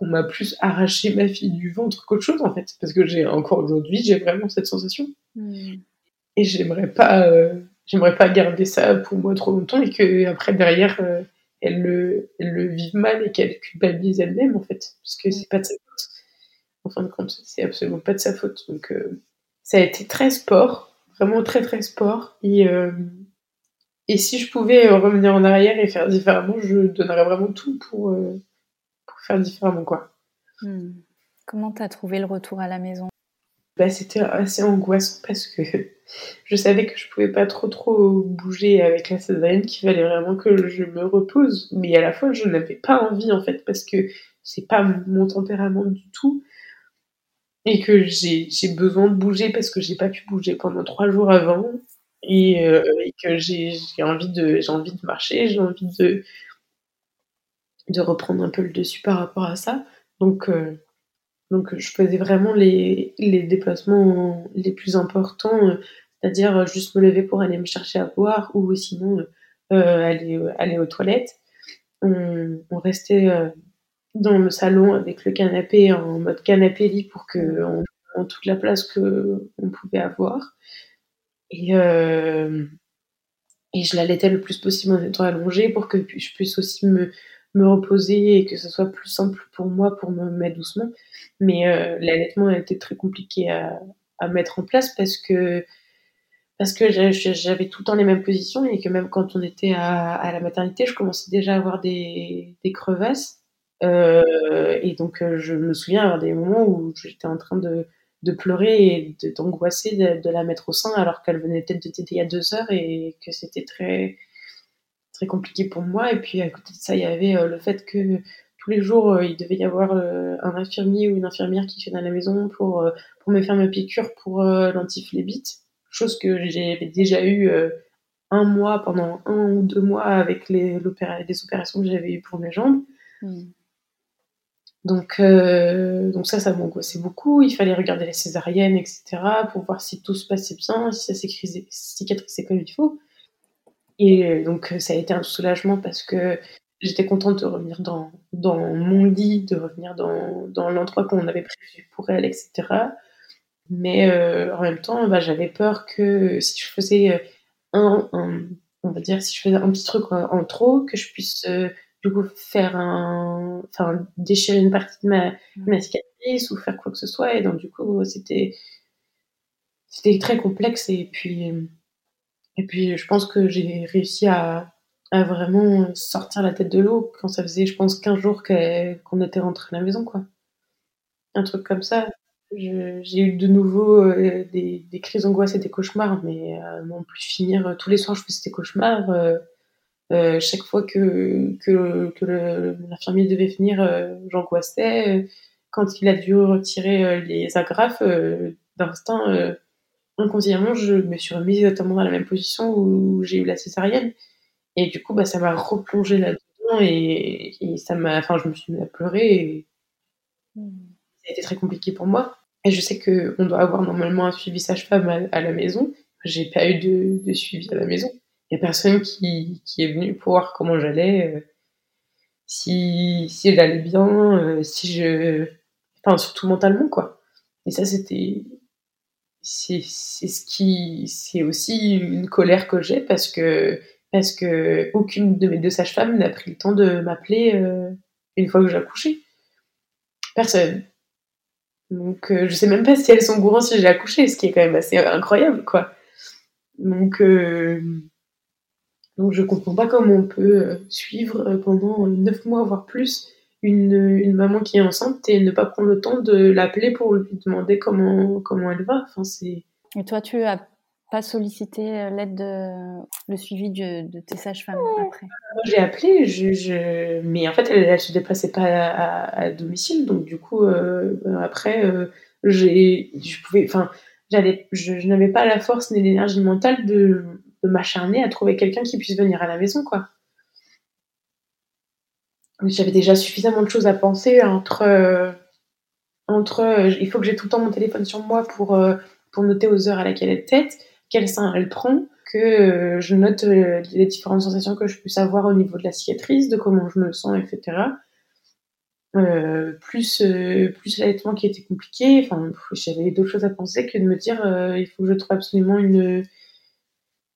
qu'on m'a plus arraché ma fille du ventre qu'autre chose, en fait, parce que j'ai encore aujourd'hui, j'ai vraiment cette sensation. Hmm. Et j'aimerais pas, euh, j'aimerais pas garder ça pour moi trop longtemps, et que après derrière, euh, elle, le, elle le vive mal et qu'elle culpabilise elle-même, en fait, parce que c'est pas de sa en fin de compte, c'est absolument pas de sa faute. Donc, euh, ça a été très sport, vraiment très très sport. Et, euh, et si je pouvais revenir en arrière et faire différemment, je donnerais vraiment tout pour, euh, pour faire différemment, quoi. Hmm. Comment t'as trouvé le retour à la maison? Bah, C'était assez angoissant parce que je savais que je pouvais pas trop trop bouger avec la césarienne, qu'il fallait vraiment que je me repose. Mais à la fois, je n'avais pas envie en fait parce que c'est pas mon tempérament du tout et que j'ai besoin de bouger parce que j'ai pas pu bouger pendant trois jours avant. Et, euh, que j'ai envie de j'ai envie de marcher j'ai envie de de reprendre un peu le dessus par rapport à ça. Donc euh, donc je faisais vraiment les, les déplacements les plus importants c'est-à-dire juste me lever pour aller me chercher à boire ou sinon euh, aller aller aux toilettes. On restait dans le salon avec le canapé en mode canapé lit pour que on, toute la place que on pouvait avoir. Et, euh, et je l'allaitais le plus possible en étant allongée pour que je puisse aussi me, me reposer et que ce soit plus simple pour moi pour me mettre doucement. Mais euh, l'allaitement a été très compliqué à, à, mettre en place parce que parce que j'avais tout le temps les mêmes positions et que même quand on était à, à la maternité, je commençais déjà à avoir des, des crevasses. Euh, et donc euh, je me souviens avoir des moments où j'étais en train de, de pleurer et d'angoisser de, la mettre au sein alors qu'elle venait peut-être de téter il y a deux heures et que c'était très très compliqué pour moi. Et puis à côté de ça, il y avait euh, le fait que tous les jours, il devait y avoir un infirmier ou une infirmière qui venait à la maison pour, pour me faire ma piqûre pour l'antiflébite, chose que j'avais déjà eu un mois, pendant un ou deux mois avec les, les opérations que j'avais eues pour mes jambes. Hmm. Donc, donc ça, ça m'angoissait beaucoup. Il fallait regarder les césariennes, etc., pour voir si tout se passait bien, si ça cicatrisait comme il faut. Et donc, ça a été un soulagement parce que j'étais contente de revenir dans, dans mon lit, de revenir dans, dans l'endroit qu'on avait prévu pour elle, etc. Mais euh, en même temps, bah, j'avais peur que si je faisais un, on va dire, si je faisais un petit truc en, trop, que je puisse euh, du coup faire un, enfin, déchirer une partie de ma, ma cicatrice ou faire quoi que ce soit. Et donc, du coup, c'était, c'était très complexe. Et puis, et puis, je pense que j'ai réussi à, à, vraiment sortir la tête de l'eau quand ça faisait, je pense, 15 jours qu'on était rentré à la maison, quoi. Un truc comme ça. J'ai eu de nouveau euh, des, des, crises d'angoisse et des cauchemars, mais euh, non plus finir. Euh, tous les soirs, je faisais des cauchemars. Euh, chaque fois que, que, que l'infirmier devait venir, j'angoissais. Quand il a dû retirer les agrafes, d'instinct, inconsciemment, je me suis remise exactement dans la même position où j'ai eu la césarienne. Et du coup, bah, ça m'a replongé là-dedans et, ça m'a, enfin, je me suis mis à pleurer et hmm. ça a été très compliqué pour moi. Et je sais qu'on doit avoir normalement un suivi sage-femme à, la maison. J'ai pas eu de, suivi à la maison. Il y a personne qui, est venu pour voir comment j'allais, euh, si, si j'allais bien, euh, si je, enfin, surtout mentalement, quoi. Et ça, c'était, c'est ce qui c'est aussi une colère que j'ai parce que parce que aucune de mes deux sages-femmes n'a pris le temps de m'appeler euh, une fois que j'ai accouché. Personne. Donc je sais même pas si elles sont au courant si j'ai accouché, ce qui est quand même assez incroyable quoi. Donc euh, donc je comprends pas comment on peut suivre pendant neuf mois voire plus une, une, maman qui est enceinte et ne pas prendre le temps de l'appeler pour lui demander comment, comment elle va. Enfin, c'est... Et toi, tu as pas sollicité euh, l'aide de le suivi de, de tes sages-femmes après? J'ai appelé, je, je, mais en fait, elle, ne se déplaçait pas à, domicile, donc du coup, euh, après, euh, j'ai, je pouvais, enfin, je, je n'avais pas la force ni l'énergie mentale de, de m'acharner à trouver quelqu'un qui puisse venir à la maison, quoi j'avais déjà suffisamment de choses à penser entre euh, entre euh, il faut que j'ai tout le temps mon téléphone sur moi pour euh, pour noter aux heures à laquelle elle tête, quel sein elle prend, que je note les différentes sensations que je puisse avoir au niveau de la cicatrice, de comment je me sens, etc. plus plus l'allaitement qui était compliqué. Enfin, j'avais d'autres choses à penser que de me dire il faut que je trouve absolument une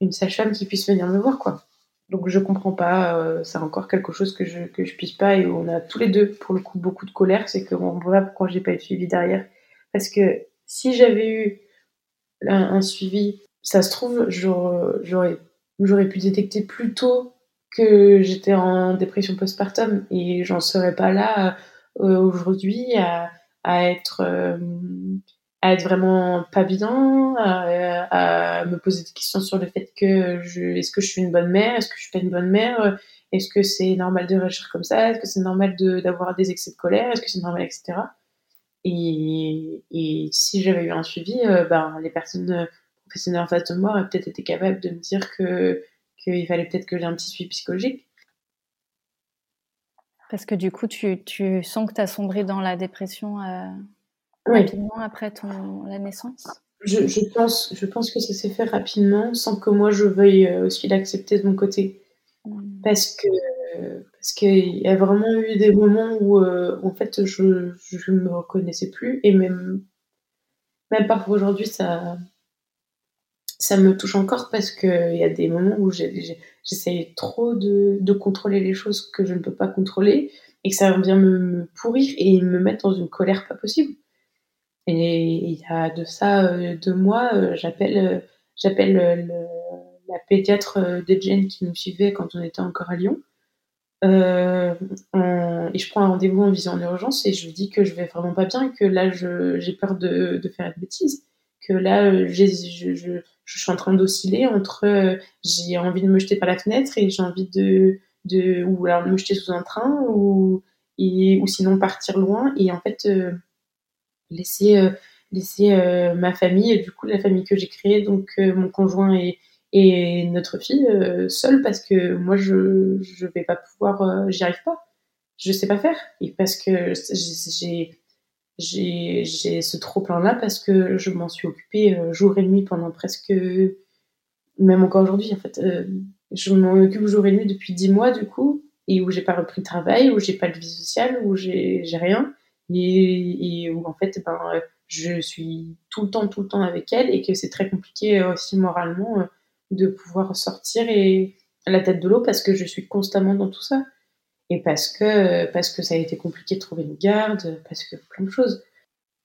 une sage-femme qui puisse venir me voir, quoi. Donc je comprends pas, euh, c'est encore quelque chose que je, que je puisse pas et on a tous les deux pour le coup beaucoup de colère, c'est qu'on voit pourquoi j'ai pas été suivi derrière. Parce que si j'avais eu un, suivi, ça se trouve, j'aurais, j'aurais pu détecter plus tôt que j'étais en dépression postpartum et j'en serais pas là euh, aujourd'hui à, être euh, à être vraiment pas bien, à, me poser des questions sur le fait que je, est-ce que je suis une bonne mère, est-ce que je suis pas une bonne mère, est-ce que c'est normal de réagir comme ça, est-ce que c'est normal de, d'avoir des excès de colère, est-ce que c'est normal, etc. Et, si j'avais eu un suivi, euh, ben, les personnes professionnelles en face de moi auraient peut-être été capables de me dire que qu'il fallait peut-être que j'ai un petit suivi psychologique. Parce que du coup, tu, tu sens que tu as sombré dans la dépression euh, rapidement après ton, la naissance? Je, je, pense, je pense que ça s'est fait rapidement sans que moi je veuille euh, aussi l'accepter de mon côté. Hmm. Parce que parce qu'il y a vraiment eu des moments où euh, en fait je je me reconnaissais plus et même même parfois aujourd'hui ça ça me touche encore parce qu'il y a des moments où j'essaie trop de, de, contrôler les choses que je ne peux pas contrôler et que ça vient me, me pourrir et me mettre dans une colère pas possible. Et il y a de ça euh, deux mois, euh, j'appelle euh, j'appelle la pédiatre de Jane qui nous suivait quand on était encore à Lyon. Euh, et je prends un rendez-vous en visant en urgence et je lui dis que je vais vraiment pas bien, que là j'ai peur de, de, faire une bêtise, que là je, je, je, suis en train d'osciller entre j'ai envie de me jeter par la fenêtre et j'ai envie de, de ou alors de me jeter sous un train ou, et, ou sinon partir loin et en fait euh, laisser euh, ma famille, du coup la famille que j'ai créée, donc euh, mon conjoint et, notre fille seule parce que moi je je vais pas pouvoir, j'y arrive pas, je sais pas faire. Et parce que j'ai ce trop plein là parce que je m'en suis occupée jour et nuit pendant presque même encore aujourd'hui en fait je m'en occupe jour et nuit depuis dix mois du coup et où j'ai pas repris le travail où j'ai pas de vie sociale où j'ai rien et, où en fait ben, je suis tout le temps tout le temps avec elle et que c'est très compliqué euh, aussi moralement euh, de pouvoir sortir et la tête de l'eau parce que je suis constamment dans tout ça. Et parce que parce que ça a été compliqué de trouver une garde parce que plein de choses.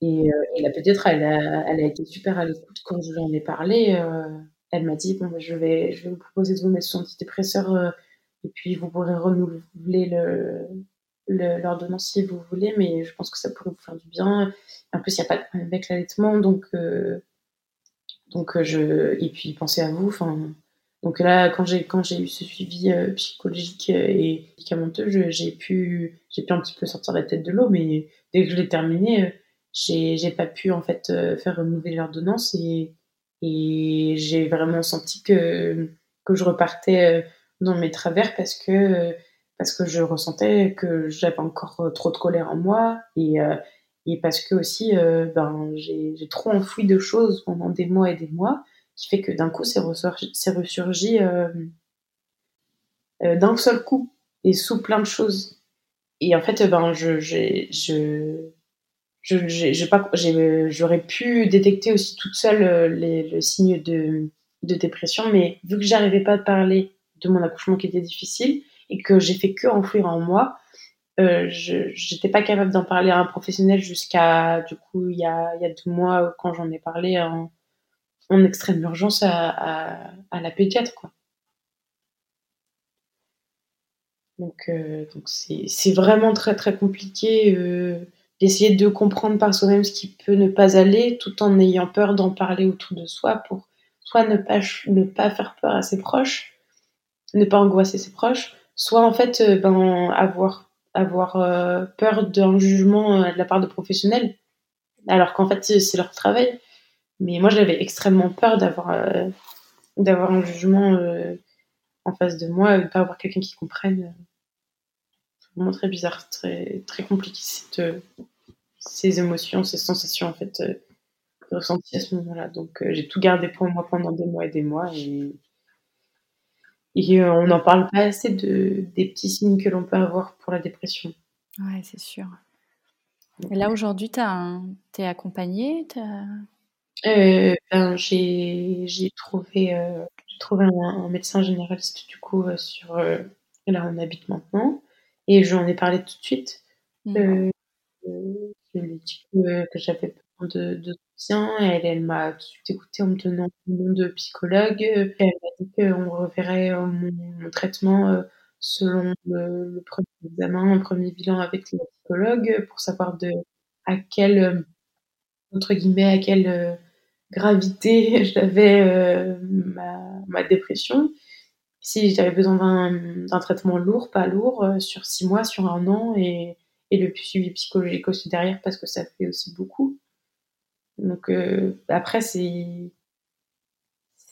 Et, euh, et la pédiatre elle a, elle a été super à l'écoute quand je lui en ai parlé elle m'a dit bon ben, je vais je vais vous proposer de vous mettre sous antidépresseur et puis vous pourrez renouveler le l'ordonnance si vous voulez, mais je pense que ça pourrait vous faire du bien. En plus, il n'y a pas de problème avec l'allaitement, donc, euh, donc euh, je. Et puis, pensez à vous. Enfin, donc là, quand j'ai eu ce suivi euh, psychologique et médicamenteux, j'ai pu j'ai pu un petit peu sortir la tête de l'eau, mais dès que je l'ai terminé, j'ai j'ai pas pu en fait faire renouveler l'ordonnance et et j'ai vraiment senti que que je repartais dans mes travers parce que parce que je ressentais que j'avais encore euh, trop de colère en moi et, euh, et parce que aussi euh, ben, j'ai trop enfoui de choses pendant des mois et des mois qui fait que d'un coup c'est ressurgi, ressurgi d'un seul coup et sous plein de choses. Et en fait ben je j'aurais pu détecter aussi toute seule les, le signe de, de dépression mais vu que j'arrivais pas à parler de mon accouchement qui était difficile et que j'ai fait que enfouir en moi, euh, je n'étais pas capable d'en parler à un professionnel jusqu'à du coup il y a, y a deux mois quand j'en ai parlé en, en extrême urgence à, à, la pédiatre quoi. Donc euh, c'est vraiment très très compliqué euh, d'essayer de comprendre par soi-même ce qui peut ne pas aller tout en ayant peur d'en parler autour de soi pour soit ne pas ne pas faire peur à ses proches, ne pas angoisser ses proches, soit en fait euh, ben, avoir, euh, peur d'un jugement euh, de la part de professionnels, alors qu'en fait c'est leur travail. Mais moi j'avais extrêmement peur d'avoir un jugement en face de moi, de ne pas avoir quelqu'un qui comprenne. C'est vraiment très bizarre, très, très compliqué ces émotions, ces sensations en fait ressenties à ce moment-là. Donc j'ai tout gardé pour moi pendant des mois et des mois et euh, on n'en parle pas assez de, des petits signes que l'on peut avoir pour la dépression. Ouais, c'est sûr. Et là, aujourd'hui, tu es accompagnée euh, ben, J'ai trouvé, euh, trouvé un, médecin généraliste, du coup, sur là où on habite maintenant. Et je lui en ai parlé tout de suite. Mmh. je lui ai dit que, que j'avais de, soutien. Elle, elle m'a tout de suite écouté en me donnant le nom de psychologue. Elle m'a dit qu'on reverrait euh, mon, traitement euh, selon le, premier examen, le premier bilan avec le psychologue pour savoir de à quelle, euh, entre guillemets, à quelle gravité j'avais ma, ma, dépression. Si j'avais besoin d'un traitement lourd, pas lourd, sur six mois, sur un an, et, et le suivi psychologique aussi derrière parce que ça fait aussi beaucoup. Donc euh, après, c'est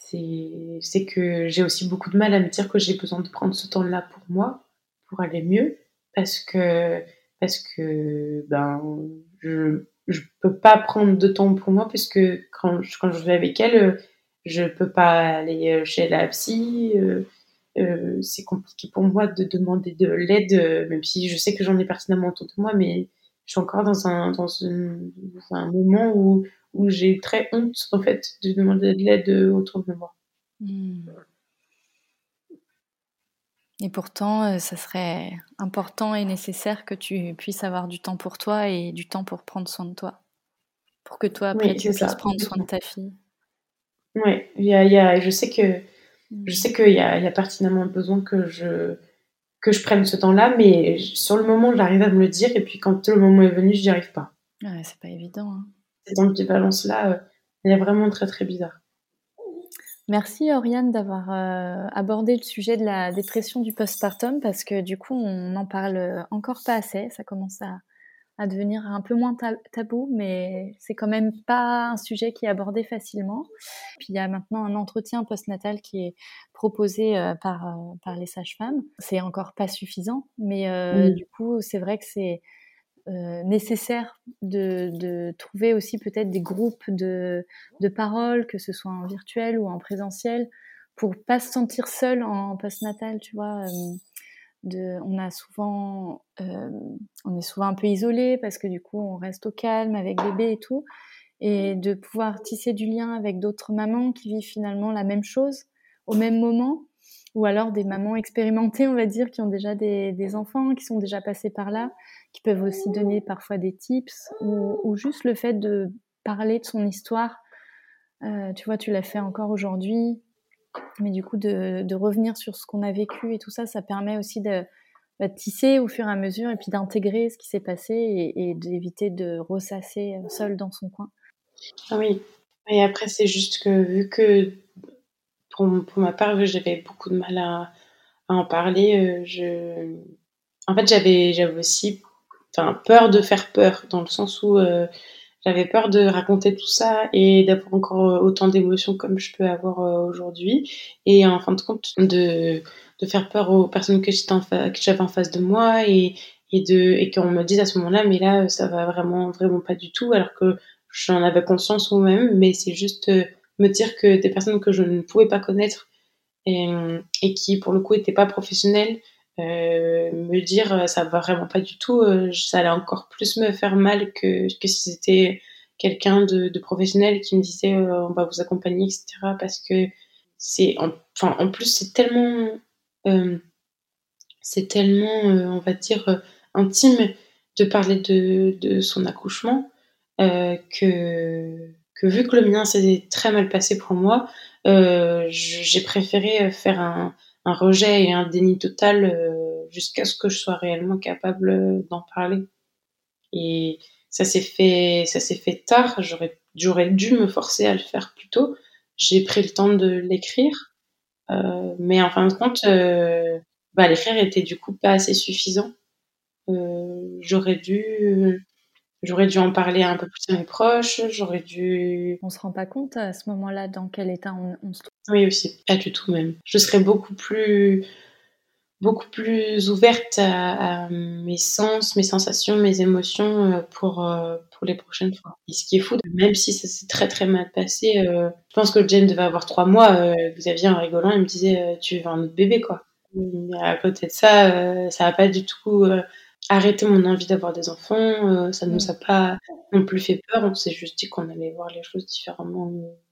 c'est que j'ai aussi beaucoup de mal à me dire que j'ai besoin de prendre ce temps-là pour moi, pour aller mieux, parce que parce que ben je je peux pas prendre de temps pour moi puisque quand quand je vais avec elle, je peux pas aller chez la psy. Euh, euh, c'est compliqué pour moi de demander de l'aide, même si je sais que j'en ai pertinemment autour de moi, mais je suis encore dans un, dans, un moment où, où j'ai eu très honte en fait de demander de l'aide autour de moi. Hmm. Et pourtant, euh, ça serait important et nécessaire que tu puisses avoir du temps pour toi et du temps pour prendre soin de toi. Pour que toi, après, tu puisses prendre soin de ta fille. Oui, il y a, je sais que je sais qu'il y a, y a pertinemment besoin que je, que je prenne ce temps-là, mais sur le moment, j'arrive à me le dire, et puis quand le moment est venu, je n'y arrive pas. Ouais, c'est pas évident. Hein. Cette ambivalence-là, euh, elle est vraiment très très bizarre. Merci Oriane d'avoir euh, abordé le sujet de la dépression du postpartum parce que du coup on n'en parle encore pas assez. Ça commence à, à devenir un peu moins tabou, mais c'est quand même pas un sujet qui est abordé facilement. Puis il y a maintenant un entretien postnatal qui est proposé euh, par, euh, par les sages-femmes. C'est encore pas suffisant, mais euh, du coup c'est vrai que c'est nécessaire de, trouver aussi peut-être des groupes de, de paroles, que ce soit en virtuel ou en présentiel, pour pas se sentir seul en postnatal, tu vois on a souvent, euh, on est souvent un peu isolé parce que du coup on reste au calme avec bébé et tout, et de pouvoir tisser du lien avec d'autres mamans qui vivent finalement la même chose au même moment, ou alors des mamans expérimentées, on va dire, qui ont déjà des, enfants, qui sont déjà passés par là, qui peuvent aussi donner parfois des tips, ou, juste le fait de parler de son histoire. Euh, tu vois, tu l'as fait encore aujourd'hui, mais du coup, de, revenir sur ce qu'on a vécu et tout ça, ça permet aussi de, bah, tisser au fur et à mesure et puis d'intégrer ce qui s'est passé et, d'éviter de ressasser euh, seul dans son coin. Ah oui. Et après, c'est juste que vu que pour, pour ma part, j'avais beaucoup de mal à, en parler, euh, je... en fait, j'avais aussi enfin, peur de faire peur, dans le sens où euh, j'avais peur de raconter tout ça et d'avoir encore euh, autant d'émotions comme je peux avoir euh, aujourd'hui. Et en fin de compte, de, de faire peur aux personnes que j'avais en face de moi et, et, de, et qu'on me dise à ce moment-là, mais là, ça va vraiment, vraiment pas du tout, alors que j'en avais conscience moi-même, mais c'est juste me dire que des personnes que je ne pouvais pas connaître et, et qui, pour le coup, n'étaient pas professionnelles, euh, me dire euh, ça va vraiment pas du tout, euh, ça allait encore plus me faire mal que, que si c'était quelqu'un de, professionnel qui me disait on va vous accompagner, etc. Parce que c'est, enfin, en plus, c'est tellement, c'est tellement, on va dire, intime de parler de, de son accouchement que, que vu que le mien s'est très mal passé pour moi, j'ai préféré faire un, un rejet et un déni total euh, jusqu'à ce que je sois réellement capable d'en parler. Et ça s'est fait, ça s'est fait tard. J'aurais, j'aurais dû me forcer à le faire plus tôt. J'ai pris le temps de l'écrire, euh, mais en fin de compte, euh, bah, l'écrire était du coup pas assez suffisant. j'aurais dû J'aurais dû en parler un peu plus à mes proches, j'aurais dû... On se rend pas compte à ce moment-là dans quel état on, se trouve. Oui aussi, pas du tout même. Je serais beaucoup plus beaucoup plus ouverte à, mes sens, mes sensations, mes émotions euh, pour, euh, pour les prochaines fois. Et ce qui est fou, même si ça s'est très très mal passé, euh, je pense que Jane devait avoir trois mois, vous aviez en rigolant, il me disait tu veux un autre bébé quoi. Mais à côté de ça, ça n'a pas du tout arrêter mon envie d'avoir des enfants. Euh, ça ne nous a mm. pas non plus fait peur. On s'est juste dit qu'on allait voir les choses différemment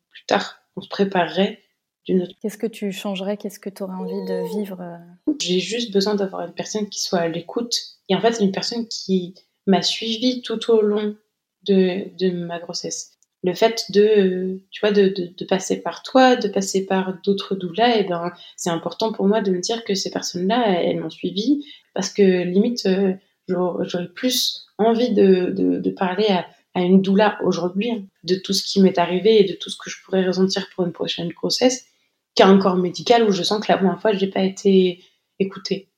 plus tard. On se préparerait d'une autre. Qu'est-ce que tu changerais? Qu'est-ce que tu aurais envie de vivre euh? J'ai juste besoin d'avoir une personne qui soit à l'écoute. Et en fait, une personne qui m'a suivi tout au long de, de ma grossesse le fait de, tu vois, de, de, passer par toi, de passer par d'autres doulas, et eh ben, c'est important pour moi de me dire que ces personnes-là, elles, m'ont suivi parce que limite, euh, j'aurais plus envie de, parler à, une doula aujourd'hui hein, de tout ce qui m'est arrivé et de tout ce que je pourrais ressentir pour une prochaine grossesse qu'à un corps médical où je sens que la première fois, je n'ai pas été écoutée.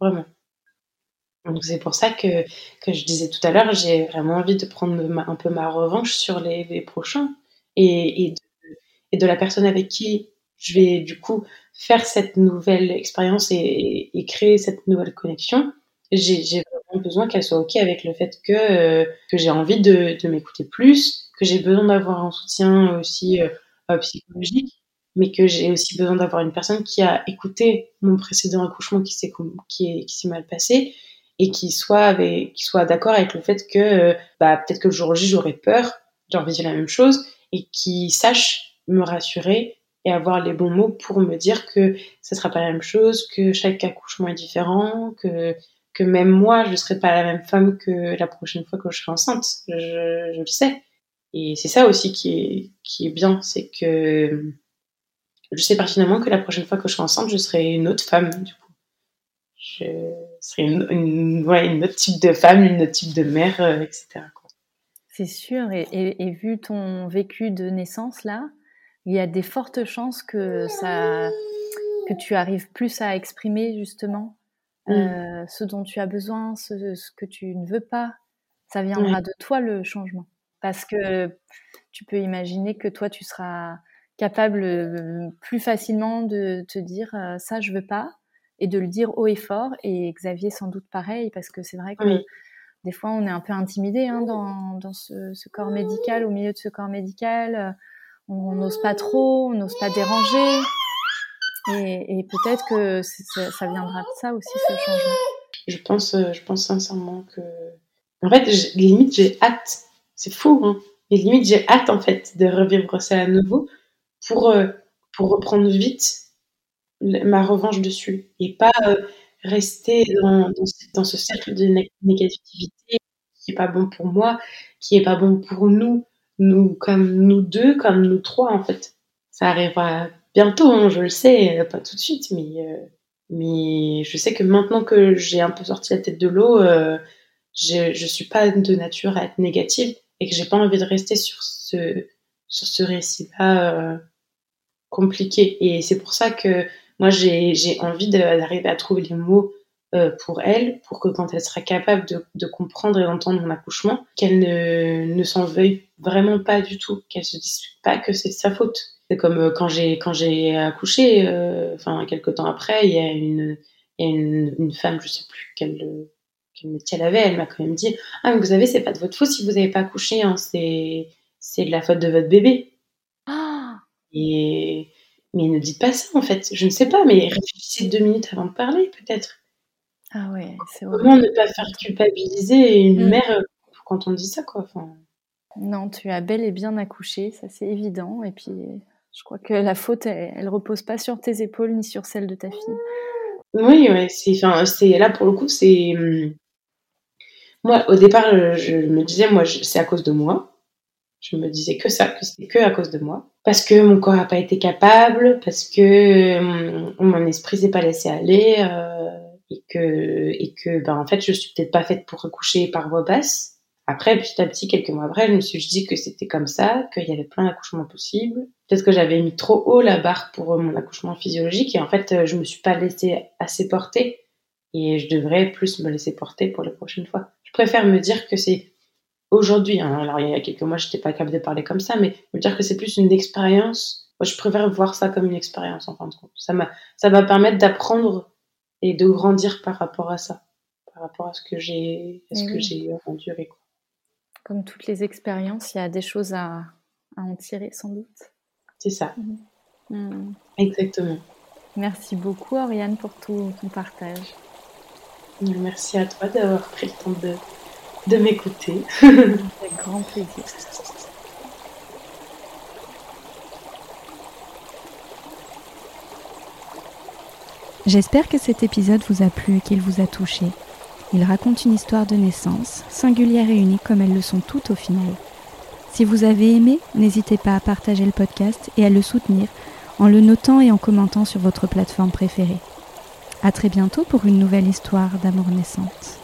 Vraiment. Donc c'est pour ça que, que je disais tout à l'heure, j'ai vraiment envie de prendre un peu ma revanche sur les, prochains et, et, de, la personne avec qui je vais du coup faire cette nouvelle expérience et, créer cette nouvelle connexion. J'ai vraiment besoin qu'elle soit OK avec le fait que, euh, que j'ai envie de, de m'écouter plus, que j'ai besoin d'avoir un soutien aussi euh, psychologique, mais que j'ai aussi besoin d'avoir une personne qui a écouté mon précédent accouchement qui s'est qui, qui mal passé et qui soit avec, soit d'accord avec le fait que bah, peut-être que le jour J j'aurais peur d'envisager la même chose et qui sache me rassurer et avoir les bons mots pour me dire que ce sera pas la même chose, que chaque accouchement est différent, que que même moi je serai pas la même femme que la prochaine fois que je serai enceinte. Je, le sais. Et c'est ça aussi qui est qui est bien, c'est que je sais pertinemment que la prochaine fois que je serai enceinte, je serai une autre femme du coup. Je serai une, ouais, une autre type de femme, une autre type de mère, euh, etc. C'est sûr. Et, et, vu ton vécu de naissance là, il y a des fortes chances que ça, que tu arrives plus à exprimer justement euh, ce dont tu as besoin, ce, ce, que tu ne veux pas. Ça viendra ouais. de toi le changement, parce que tu peux imaginer que toi tu seras capable euh, plus facilement de te dire euh, ça je veux pas et de le dire haut et fort et Xavier sans doute pareil parce que c'est vrai que oui. des fois on est un peu intimidé hein, dans, dans ce, ce, corps médical au milieu de ce corps médical on n'ose pas trop, on n'ose pas déranger. Et, peut-être que ça, viendra de ça aussi, ce changement. Je pense, euh, je pense sincèrement que. En fait, limite, j'ai hâte. C'est fou, hein. Et limite, j'ai hâte, en fait, de revivre ça à nouveau pour, euh, pour reprendre vite ma revanche dessus. Et pas euh, rester dans, dans, ce cercle de négativité qui est pas bon pour moi, qui est pas bon pour nous nous, comme nous deux, comme nous trois, en fait. Ça arrivera bientôt, hein, je le sais, pas tout de suite, mais, euh, mais je sais que maintenant que j'ai un peu sorti la tête de l'eau, euh, je, je suis pas de nature à être négative et que j'ai pas envie de rester sur ce, sur ce récit-là euh, compliqué. Et c'est pour ça que moi, j'ai envie d'arriver à trouver les mots euh, pour elle, pour que quand elle sera capable de, de comprendre et d'entendre mon accouchement, qu'elle ne, ne s'en veuille vraiment pas du tout, qu'elle se dise pas que c'est de sa faute. C'est comme euh, quand j'ai quand j'ai accouché, euh, enfin quelques temps après, il y a une il y a une, une femme, je sais plus quelle quel métier elle avait, elle m'a quand même dit ah mais vous savez c'est pas de votre faute si vous n'avez pas accouché, hein, c'est c'est de la faute de votre bébé. Ah. Et mais ne dites pas ça en fait. Je ne sais pas, mais réfléchissez deux minutes avant de parler peut-être. Ah ouais, c'est Comment ne pas faire culpabiliser une mmh. mère quand on dit ça, quoi enfin... Non, tu as bel et bien accouché, ça c'est évident. Et puis, je crois que la faute, elle, elle, repose pas sur tes épaules ni sur celle de ta fille. Oui, ouais, c'est, c'est là pour le coup, c'est mmh, moi au départ, je me disais, moi, c'est à cause de moi. Je me disais que ça, que c'était que à cause de moi, parce que mon corps a pas été capable, parce que mon, mon esprit s'est pas laissé aller. Euh et que et que ben en fait je suis peut-être pas faite pour accoucher par voie basse. Après petit à petit quelques mois après je me suis dit que c'était comme ça, qu'il y avait plein d'accouchements possibles. Peut-être que j'avais mis trop haut la barre pour mon accouchement physiologique et en fait je me suis pas laissée assez porter et je devrais plus me laisser porter pour les prochaines fois. Je préfère me dire que c'est aujourd'hui, hein, alors il y a quelques mois j'étais pas capable de parler comme ça, mais me dire que c'est plus une expérience. Moi, je préfère voir ça comme une expérience en fin de compte. Ça m'a, ça va permettre d'apprendre et de grandir par rapport à ça, par rapport à ce que j'ai, à ce que j'ai enduré. Quoi. Comme toutes les expériences, il y a des choses à, à en tirer sans doute. C'est ça. Mmh. Mmh. Exactement. Merci beaucoup, Oriane, pour tout ton partage. Merci à toi d'avoir pris le temps de, de m'écouter. Avec grand plaisir. J'espère que cet épisode vous a plu et qu'il vous a touché. Il raconte une histoire de naissance, singulière et unique comme elles le sont toutes au final. Si vous avez aimé, n'hésitez pas à partager le podcast et à le soutenir en le notant et en commentant sur votre plateforme préférée. À très bientôt pour une nouvelle histoire d'amour naissante.